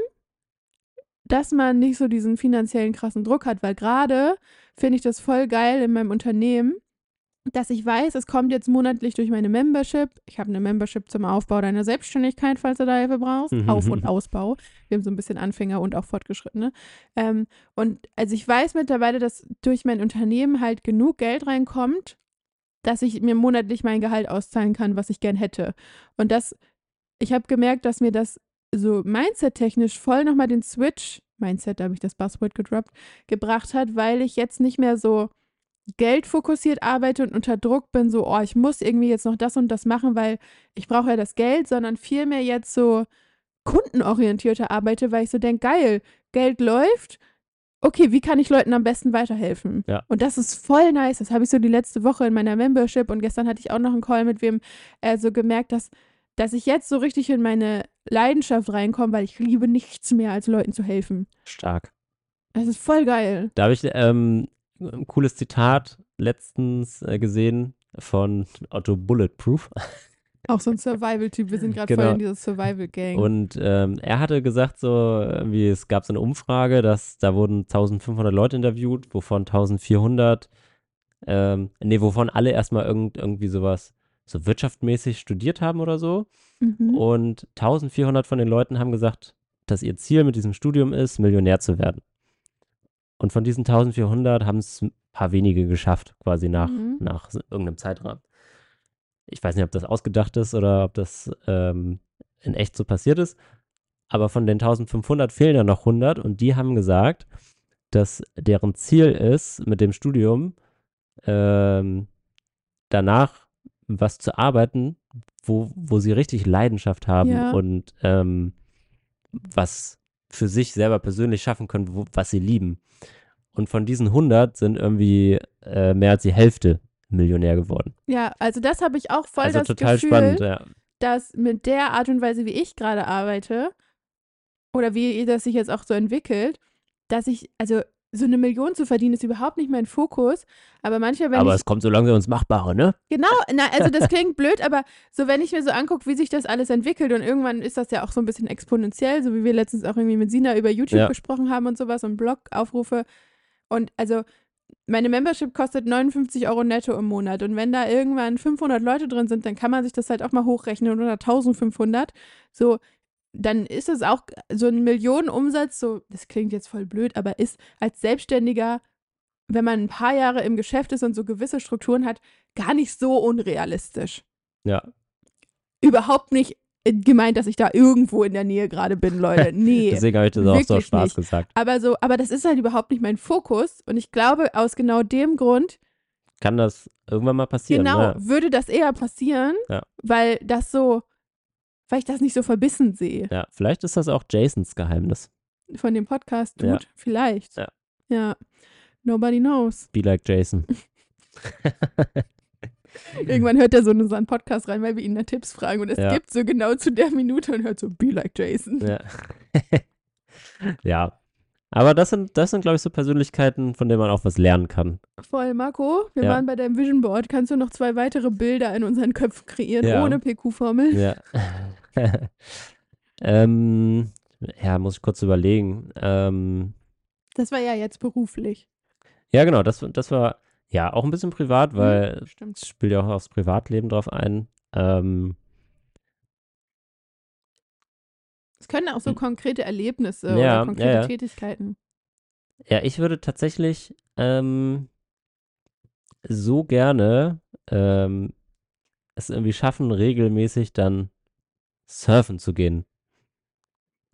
dass man nicht so diesen finanziellen krassen Druck hat, weil gerade finde ich das voll geil in meinem Unternehmen, dass ich weiß, es kommt jetzt monatlich durch meine Membership. Ich habe eine Membership zum Aufbau deiner Selbstständigkeit, falls du da Hilfe brauchst. Mhm. Auf- und Ausbau. Wir haben so ein bisschen Anfänger und auch Fortgeschrittene. Ähm, und also ich weiß mittlerweile, dass durch mein Unternehmen halt genug Geld reinkommt, dass ich mir monatlich mein Gehalt auszahlen kann, was ich gern hätte. Und das, ich habe gemerkt, dass mir das so mindset-technisch voll nochmal den Switch, Mindset, da habe ich das Buzzword gedroppt, gebracht hat, weil ich jetzt nicht mehr so geldfokussiert arbeite und unter Druck bin, so, oh, ich muss irgendwie jetzt noch das und das machen, weil ich brauche ja das Geld, sondern vielmehr jetzt so kundenorientierter arbeite, weil ich so denke, geil, Geld läuft, okay, wie kann ich Leuten am besten weiterhelfen? Ja. Und das ist voll nice. Das habe ich so die letzte Woche in meiner Membership und gestern hatte ich auch noch einen Call mit wem äh, so gemerkt, dass, dass ich jetzt so richtig in meine Leidenschaft reinkomme, weil ich liebe nichts mehr, als Leuten zu helfen. Stark. Das ist voll geil. Da habe ich ähm, ein cooles Zitat letztens äh, gesehen von Otto Bulletproof. Auch so ein Survival-Typ. Wir sind gerade Genau. voll in dieser Survival-Gang. Und ähm, er hatte gesagt, so wie es gab so eine Umfrage, dass da wurden 1500 Leute interviewt, wovon 1400, ähm, nee, wovon alle erstmal irgend, irgendwie sowas so wirtschaftmäßig studiert haben oder so. Mhm. Und 1400 von den Leuten haben gesagt, dass ihr Ziel mit diesem Studium ist, Millionär zu werden. Und von diesen 1400 haben es ein paar wenige geschafft, quasi nach, Mhm. nach irgendeinem Zeitrahmen. Ich weiß nicht, ob das ausgedacht ist oder ob das ähm, in echt so passiert ist. Aber von den 1500 fehlen ja noch 100 und die haben gesagt, dass deren Ziel ist, mit dem Studium ähm, danach was zu arbeiten, wo, wo sie richtig Leidenschaft haben Ja. und ähm, was für sich selber persönlich schaffen können, wo, was sie lieben. Und von diesen 100 sind irgendwie äh, mehr als die Hälfte Millionär geworden. Ja, also das habe ich auch voll also das total Gefühl, spannend, ja. dass mit der Art und Weise, wie ich gerade arbeite, oder wie das sich jetzt auch so entwickelt, dass ich, also so eine Million zu verdienen, ist überhaupt nicht mein Fokus. Aber manchmal, wenn Aber ich. es kommt so langsam ins Machbare, ne? Genau, na, also das klingt blöd, aber so, wenn ich mir so angucke, wie sich das alles entwickelt und irgendwann ist das ja auch so ein bisschen exponentiell, so wie wir letztens auch irgendwie mit Sina über YouTube Ja. gesprochen haben und sowas und Blogaufrufe. Und also meine Membership kostet 59 Euro netto im Monat. Und wenn da irgendwann 500 Leute drin sind, dann kann man sich das halt auch mal hochrechnen oder 1500. So, dann ist es auch so ein Millionenumsatz, so, das klingt jetzt voll blöd, aber ist als Selbstständiger, wenn man ein paar Jahre im Geschäft ist und so gewisse Strukturen hat, gar nicht so unrealistisch. Ja. Überhaupt nicht gemeint, dass ich da irgendwo in der Nähe gerade bin, Leute. Nee. Deswegen habe ich das auch so Spaß nicht. gesagt. aber so, aber das ist halt überhaupt nicht mein Fokus. Und ich glaube, aus genau dem Grund, Kann das irgendwann mal passieren? genau, Ne? würde das eher passieren, Ja. weil das so, weil ich das nicht so verbissen sehe. Ja, vielleicht ist das auch Jasons Geheimnis. Von dem Podcast tut. Ja. Vielleicht. Ja. Ja. Nobody knows. Be like Jason. Irgendwann hört er so in unseren Podcast rein, weil wir ihn nach Tipps fragen. Und es Ja. gibt so genau zu der Minute und hört so, be like Jason. Ja. ja. Aber das sind, das sind, glaube ich, so Persönlichkeiten, von denen man auch was lernen kann. Voll, Marco, wir Ja. waren bei deinem Vision Board. Kannst du noch zwei weitere Bilder in unseren Köpfen kreieren, ohne PQ-Formel? Ja. ähm, ja, muss ich kurz überlegen. Ähm, Das war ja jetzt beruflich. ja, genau, das, das war ja auch ein bisschen privat, Mhm. weil Stimmt. es spielt ja auch aufs Privatleben drauf ein. Ähm, Es können auch so konkrete Erlebnisse Ja, oder ja, konkrete ja. Tätigkeiten. Ja, ich würde tatsächlich ähm, so gerne ähm, es irgendwie schaffen, regelmäßig dann surfen zu gehen.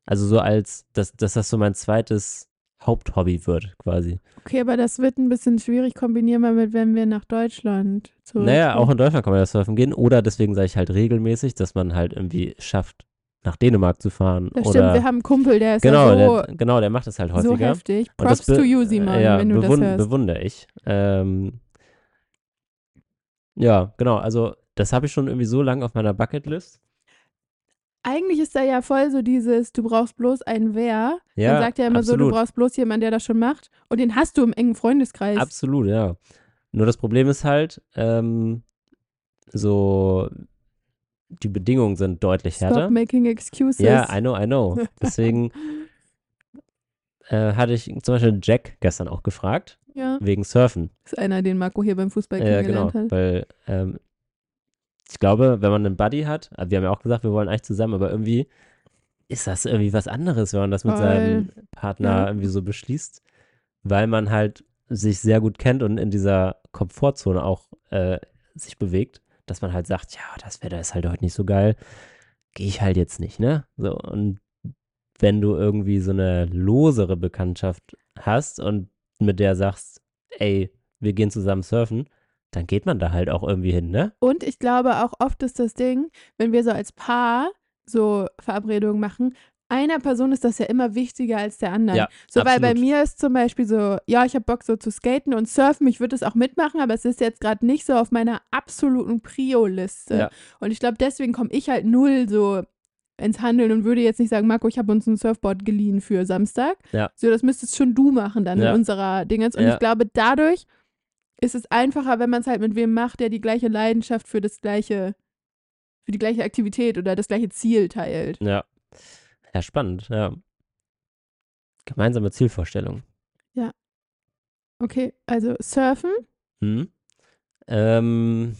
Also so als, dass, dass das so mein zweites Haupthobby wird, quasi. Okay, aber das wird ein bisschen schwierig kombinierbar mit, wenn wir nach Deutschland zurück. Naja, auch in Deutschland kann man ja surfen gehen. Oder deswegen sage ich halt regelmäßig, dass man halt irgendwie schafft, nach Dänemark zu fahren. Das oder stimmt, wir haben einen Kumpel, der ist genau, so, der, genau, der macht das halt so häufiger. heftig. Und das Props to you, Simon, ja, wenn du das bewund hörst. bewundere ich. Ähm, ja, genau, also das habe ich schon irgendwie so lange auf meiner Bucketlist. Eigentlich ist da ja voll so dieses, du brauchst bloß einen Wer. Ja, Man sagt ja immer so, absolut. du brauchst bloß jemanden, der das schon macht. Und den hast du im engen Freundeskreis. Absolut, ja. Nur das Problem ist halt, ähm, so die Bedingungen sind deutlich Stop härter. making excuses. Ja, I know, I know. Deswegen äh, hatte ich zum Beispiel Jack gestern auch gefragt, ja, wegen Surfen. ist einer, den Marco hier beim Fußball Ja, genau, kennengelernt hat. weil ähm, ich glaube, wenn man einen Buddy hat, also wir haben ja auch gesagt, wir wollen eigentlich zusammen, aber irgendwie ist das irgendwie was anderes, wenn man das mit Voll. seinem Partner Ja. irgendwie so beschließt, weil man halt sich sehr gut kennt und in dieser Komfortzone auch äh, sich bewegt, dass man halt sagt, ja, das Wetter ist halt heute nicht so geil, gehe ich halt jetzt nicht, ne? So, und wenn du irgendwie so eine losere Bekanntschaft hast und mit der sagst, ey, wir gehen zusammen surfen, dann geht man da halt auch irgendwie hin, ne? Und ich glaube auch oft ist das Ding, wenn wir so als Paar so Verabredungen machen, einer Person ist das ja immer wichtiger als der anderen. Ja, so, weil bei absolut. mir ist zum Beispiel so, ja, ich habe Bock so zu skaten und surfen, ich würde es auch mitmachen, aber es ist jetzt gerade nicht so auf meiner absoluten Prio-Liste. Ja. Und ich glaube, deswegen komme ich halt null so ins Handeln und würde jetzt nicht sagen, Marco, ich habe uns ein Surfboard geliehen für Samstag. Ja. So, das müsstest schon du machen dann in unserer Dingens. Und ich glaube, dadurch ist es einfacher, wenn man es halt mit wem macht, der die gleiche Leidenschaft für das gleiche, für die gleiche Aktivität oder das gleiche Ziel teilt. Ja. Ja, spannend, ja. Gemeinsame Zielvorstellung. Okay, also Surfen, Hm? Ähm,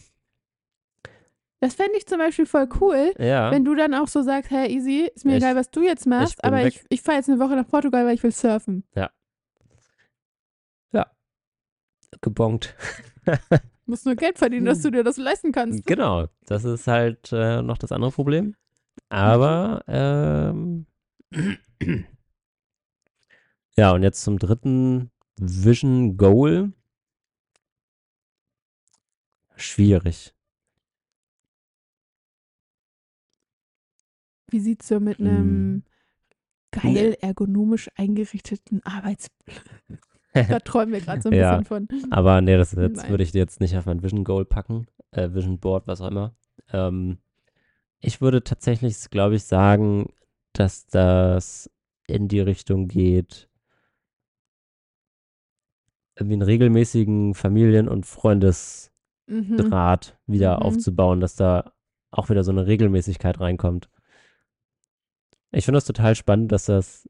das fände ich zum Beispiel voll cool, ja. wenn du dann auch so sagst, hey, easy, ist mir Ich- egal, was du jetzt machst, bin aber weg. ich, ich fahre jetzt eine Woche nach Portugal, weil ich will surfen. Gebongt. Musst nur Geld verdienen, dass du dir das leisten kannst. Genau, das ist halt äh, noch das andere Problem. Aber, ähm, ja, und jetzt zum dritten Vision Goal. Schwierig. Wie sieht's so mit Hm. einem geil ergonomisch eingerichteten Arbeitsplatz? Da träumen wir gerade so ein Ja. bisschen von. Aber nee, das jetzt würde ich jetzt nicht auf mein Vision Goal packen. Äh, Vision Board, was auch immer. Ähm, ich würde tatsächlich, glaube ich, sagen, dass das in die Richtung geht, irgendwie einen regelmäßigen Familien- und Freundesdraht Mhm. wieder Mhm. aufzubauen, dass da auch wieder so eine Regelmäßigkeit reinkommt. Ich finde das total spannend, dass das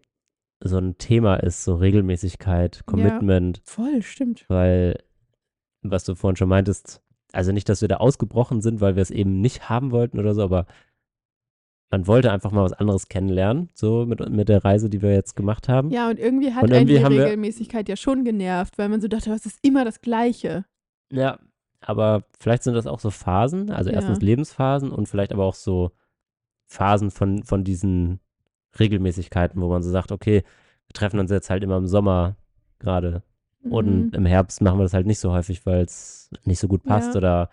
so ein Thema ist, so Regelmäßigkeit, Commitment, Voll, stimmt. weil, was du vorhin schon meintest, also nicht, dass wir da ausgebrochen sind, weil wir es eben nicht haben wollten oder so, aber man wollte einfach mal was anderes kennenlernen, so mit, mit der Reise, die wir jetzt gemacht haben. Ja, und irgendwie hat Und irgendwie die Regelmäßigkeit ja schon genervt, weil man so dachte, was ist immer das Gleiche. Ja, aber vielleicht sind das auch so Phasen, also Ja. erstens Lebensphasen und vielleicht aber auch so Phasen von, von diesen Regelmäßigkeiten, wo man so sagt, okay, wir treffen uns jetzt halt immer im Sommer gerade und Mhm. im Herbst machen wir das halt nicht so häufig, weil es nicht so gut passt Ja. oder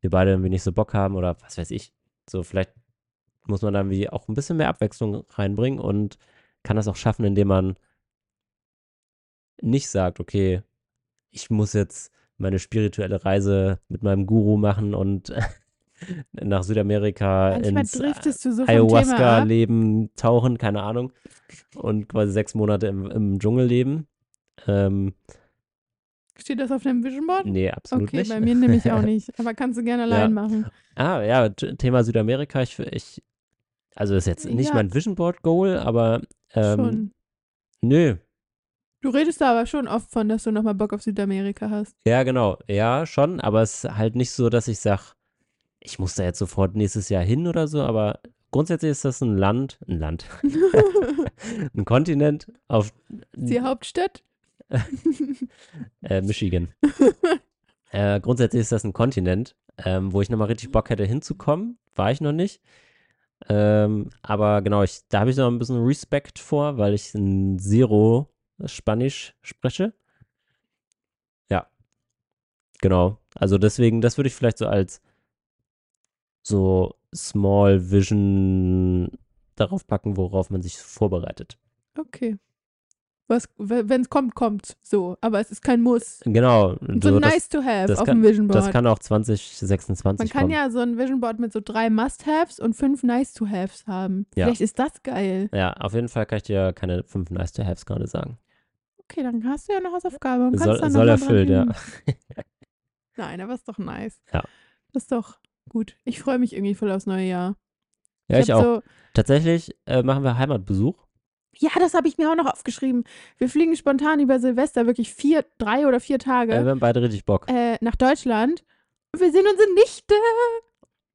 wir beide irgendwie nicht so Bock haben oder was weiß ich. So, vielleicht muss man dann wie auch ein bisschen mehr Abwechslung reinbringen und kann das auch schaffen, indem man nicht sagt, okay, ich muss jetzt meine spirituelle Reise mit meinem Guru machen und nach Südamerika Manchmal ins du so. Ayahuasca-Leben tauchen, keine Ahnung, und quasi sechs Monate im, im Dschungel leben. Ähm, Steht das auf deinem Vision Board? nee, absolut Okay, nicht. bei mir nämlich auch nicht. Aber kannst du gerne allein Ja. machen. Ah, ja, Thema Südamerika. Ich, ich also ist jetzt nicht Ja. mein Vision Board Goal, aber ähm, schon. nö. Du redest da aber schon oft von, dass du nochmal Bock auf Südamerika hast. Ja, genau. Ja, schon, aber es ist halt nicht so, dass ich sage, ich muss da jetzt sofort nächstes Jahr hin oder so, aber grundsätzlich ist das ein Land, ein Land, ein Kontinent auf Die Hauptstadt? äh, Michigan. äh, grundsätzlich ist das ein Kontinent, ähm, wo ich nochmal richtig Bock hätte hinzukommen. War ich noch nicht. Ähm, aber genau, ich, da habe ich noch ein bisschen Respekt vor, weil ich ein Zero Spanisch spreche. Ja. Genau. Also deswegen, das würde ich vielleicht so als so Small Vision darauf packen, worauf man sich vorbereitet. Okay. Was, wenn es kommt, kommt so. Aber es ist kein Muss. Genau. So, so das, nice to have das auf kann- dem Vision Board. das kann auch 2026 Man kann kommen. ja so ein Vision Board mit so drei Must-Haves und fünf Nice-to-Haves haben. Ja. Vielleicht ist das geil. Ja, auf jeden Fall kann ich dir keine fünf Nice-to-Haves gerade sagen. Okay, dann hast du ja eine Hausaufgabe und kannst Soll, dann soll erfüllt, ja. Nein, aber ist doch nice. Ja. Das ist doch gut. Ich freue mich irgendwie voll aufs neue Jahr. Ja, ich hab auch. So, Tatsächlich äh, machen wir Heimatbesuch. ja, das habe ich mir auch noch aufgeschrieben. Wir fliegen spontan über Silvester wirklich vier, drei oder vier Äh, Tage wir haben beide richtig Bock. äh, nach Deutschland. Und wir sehen unsere Nichte.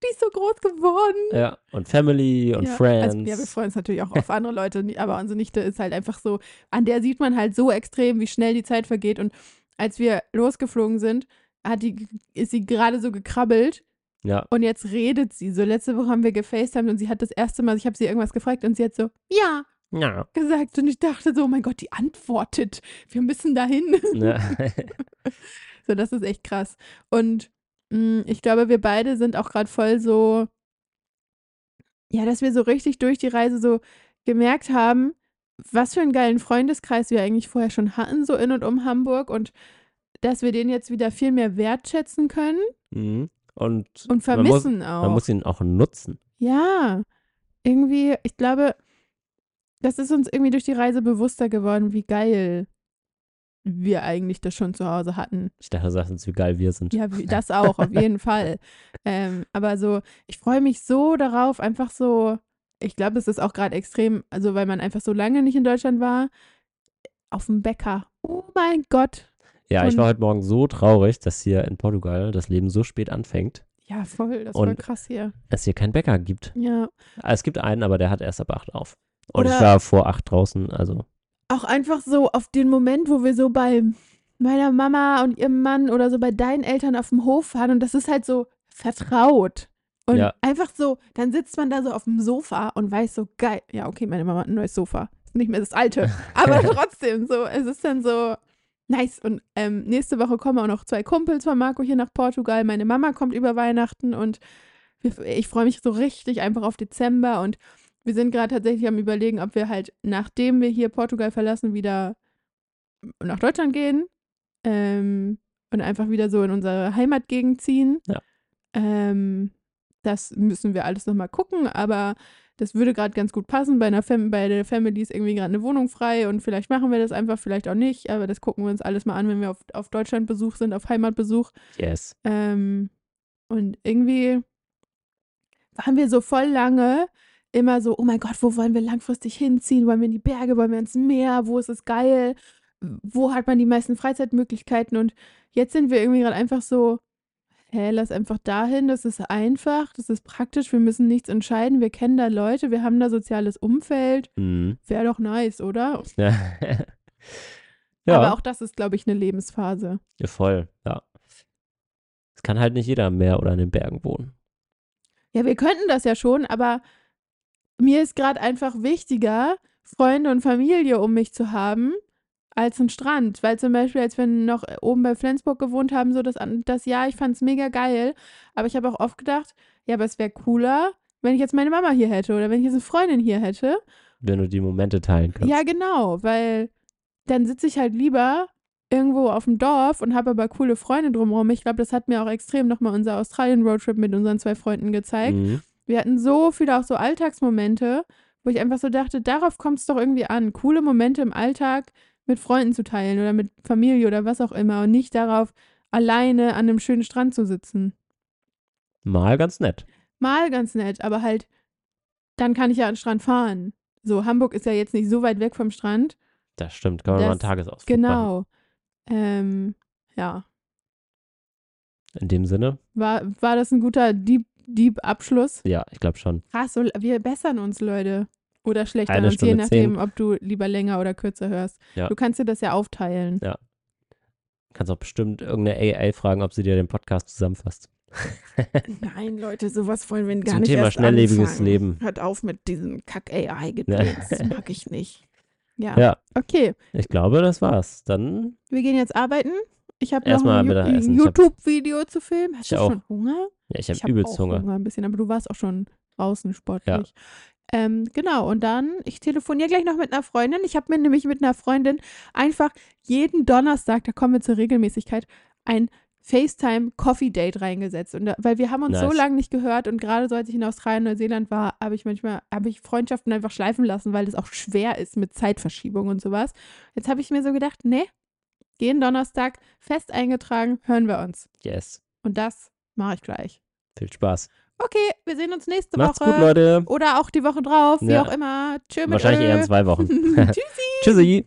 Die ist so groß geworden. Ja, und Family und ja, Friends. Also, ja, wir freuen uns natürlich auch auf andere Leute, aber unsere Nichte ist halt einfach so, an der sieht man halt so extrem, wie schnell die Zeit vergeht. Und als wir losgeflogen sind, hat die, ist sie gerade so gekrabbelt ja, und jetzt redet sie. So letzte Woche haben wir gefacetimed und sie hat das erste Mal, ich habe sie irgendwas gefragt und sie hat so, ja, ja. gesagt. Und ich dachte so, oh mein Gott, die antwortet. Wir müssen dahin. ja. So, das ist echt krass. Und mh, ich glaube, wir beide sind auch gerade voll so, ja, dass wir so richtig durch die Reise so gemerkt haben, was für einen geilen Freundeskreis wir eigentlich vorher schon hatten, so in und um Hamburg und dass wir den jetzt wieder viel mehr wertschätzen können mhm. Und und man muss, vermissen auch. man muss ihn auch nutzen. Ja, irgendwie, ich glaube, das ist uns irgendwie durch die Reise bewusster geworden, wie geil wir eigentlich das schon zu Hause hatten. Ich dachte, du sagst uns, wie geil wir sind. Ja, das auch, auf jeden Fall. Ähm, aber so, ich freue mich so darauf, einfach so, ich glaube, es ist auch gerade extrem, also weil man einfach so lange nicht in Deutschland war, auf dem Bäcker. Oh mein Gott. Ja, ich Und- war heute Morgen so traurig, dass hier in Portugal das Leben so spät anfängt, Ja, voll, das war krass hier. dass hier keinen Bäcker gibt. Ja. Ah, Es gibt einen, aber der hat erst ab 8 auf. Und ich Oder- war vor 8 draußen, also Auch einfach so auf den Moment, wo wir so bei meiner Mama und ihrem Mann oder so bei deinen Eltern auf dem Hof waren und das ist halt so vertraut. Und Ja. einfach so, dann sitzt man da so auf dem Sofa und weiß so, geil, ja, okay, meine Mama hat ein neues Sofa. Ist nicht mehr das alte. Aber trotzdem, so, es ist dann so nice. Und ähm, nächste Woche kommen auch noch zwei Kumpels von Marco hier nach Portugal. Meine Mama kommt über Weihnachten und ich freue mich so richtig einfach auf Dezember und wir sind gerade tatsächlich am überlegen, ob wir halt, nachdem wir hier Portugal verlassen, wieder nach Deutschland gehen ähm, und einfach wieder so in unsere Heimatgegend ziehen. Ja. Ähm, das müssen wir alles nochmal gucken, aber das würde gerade ganz gut passen. Bei, einer Fam bei der Family ist irgendwie gerade eine Wohnung frei und vielleicht machen wir das einfach, vielleicht auch nicht, aber das gucken wir uns alles mal an, wenn wir auf, auf Deutschlandbesuch sind, auf Heimatbesuch. Yes. Ähm, und irgendwie waren wir so voll lange immer so, oh mein Gott, wo wollen wir langfristig hinziehen? Wollen wir in die Berge? Wollen wir ins Meer? Wo ist es geil? Wo hat man die meisten Freizeitmöglichkeiten? Und jetzt sind wir irgendwie gerade einfach so, hä, lass einfach dahin, das ist einfach, das ist praktisch, wir müssen nichts entscheiden, wir kennen da Leute, wir haben da soziales Umfeld. Mhm. Wäre doch nice, oder? Ja. Aber ja, auch das ist, glaube ich, eine Lebensphase. ja, voll. Ja. Es kann halt nicht jeder am Meer oder in den Bergen wohnen. Ja, wir könnten das ja schon, aber mir ist gerade einfach wichtiger, Freunde und Familie um mich zu haben, als ein Strand. Weil zum Beispiel, als wir noch oben bei Flensburg gewohnt haben, so das, das Jahr, ich fand es mega geil. Aber ich habe auch oft gedacht, ja, aber es wäre cooler, wenn ich jetzt meine Mama hier hätte oder wenn ich jetzt eine Freundin hier hätte. Wenn du die Momente teilen kannst. Ja, genau, weil dann sitze ich halt lieber irgendwo auf dem Dorf und habe aber coole Freunde drumherum. Ich glaube, das hat mir auch extrem nochmal unser Australien-Roadtrip mit unseren zwei Freunden gezeigt. Mhm. Wir hatten so viele auch so Alltagsmomente, wo ich einfach so dachte, darauf kommt es doch irgendwie an, coole Momente im Alltag mit Freunden zu teilen oder mit Familie oder was auch immer und nicht darauf, alleine an einem schönen Strand zu sitzen. Mal ganz nett. Mal ganz nett, aber halt, dann kann ich ja an den Strand fahren. So, Hamburg ist ja jetzt nicht so weit weg vom Strand. Das stimmt. Kann man mal einen Das- Tagesausflug machen. Genau. Ähm, ja. In dem Sinne, War, war das ein guter Deep, Deep Abschluss? ja, ich glaube schon. Krass, so, wir bessern uns, Leute. Oder schlechter Eine uns, je nachdem, ob du lieber länger oder kürzer hörst. Ja. Du kannst dir das ja aufteilen. Kannst auch bestimmt irgendeine AI fragen, ob sie dir den Podcast zusammenfasst. Nein, Leute, sowas wollen wir gar Zum nicht Thema erst schnelllebiges anfangen. Leben. Hört auf mit diesem Kack-AI-Gedöns. Das mag ich nicht. Ja. Ja. Okay, Ich glaube, das war's. Dann wir gehen jetzt arbeiten. Ich habe noch ein, ein YouTube-Video zu filmen. Hast du auch. schon Hunger? Ja, ich habe hab übelst auch Hunger. ein bisschen, aber du warst auch schon draußen sportlich. Ähm, genau, und dann, ich telefoniere gleich noch mit einer Freundin. Ich habe mir nämlich mit einer Freundin einfach jeden Donnerstag, da kommen wir zur Regelmäßigkeit, ein FaceTime-Coffee-Date reingesetzt. Und da, weil wir haben uns so Nice. lange nicht gehört und gerade so, als ich in Australien, Neuseeland war, habe ich manchmal, habe ich Freundschaften einfach schleifen lassen, weil es auch schwer ist mit Zeitverschiebung und sowas. Jetzt habe ich mir so gedacht, nee, jeden Donnerstag fest eingetragen, hören wir uns. Yes. Und das mache ich gleich. Viel Spaß. Okay, wir sehen uns nächste Macht's Woche. gut, Leute. Oder auch die Woche drauf, wie Ja. auch immer. Tschö mit Wahrscheinlich Ö. eher in zwei Wochen. Tschüssi. Tschüssi.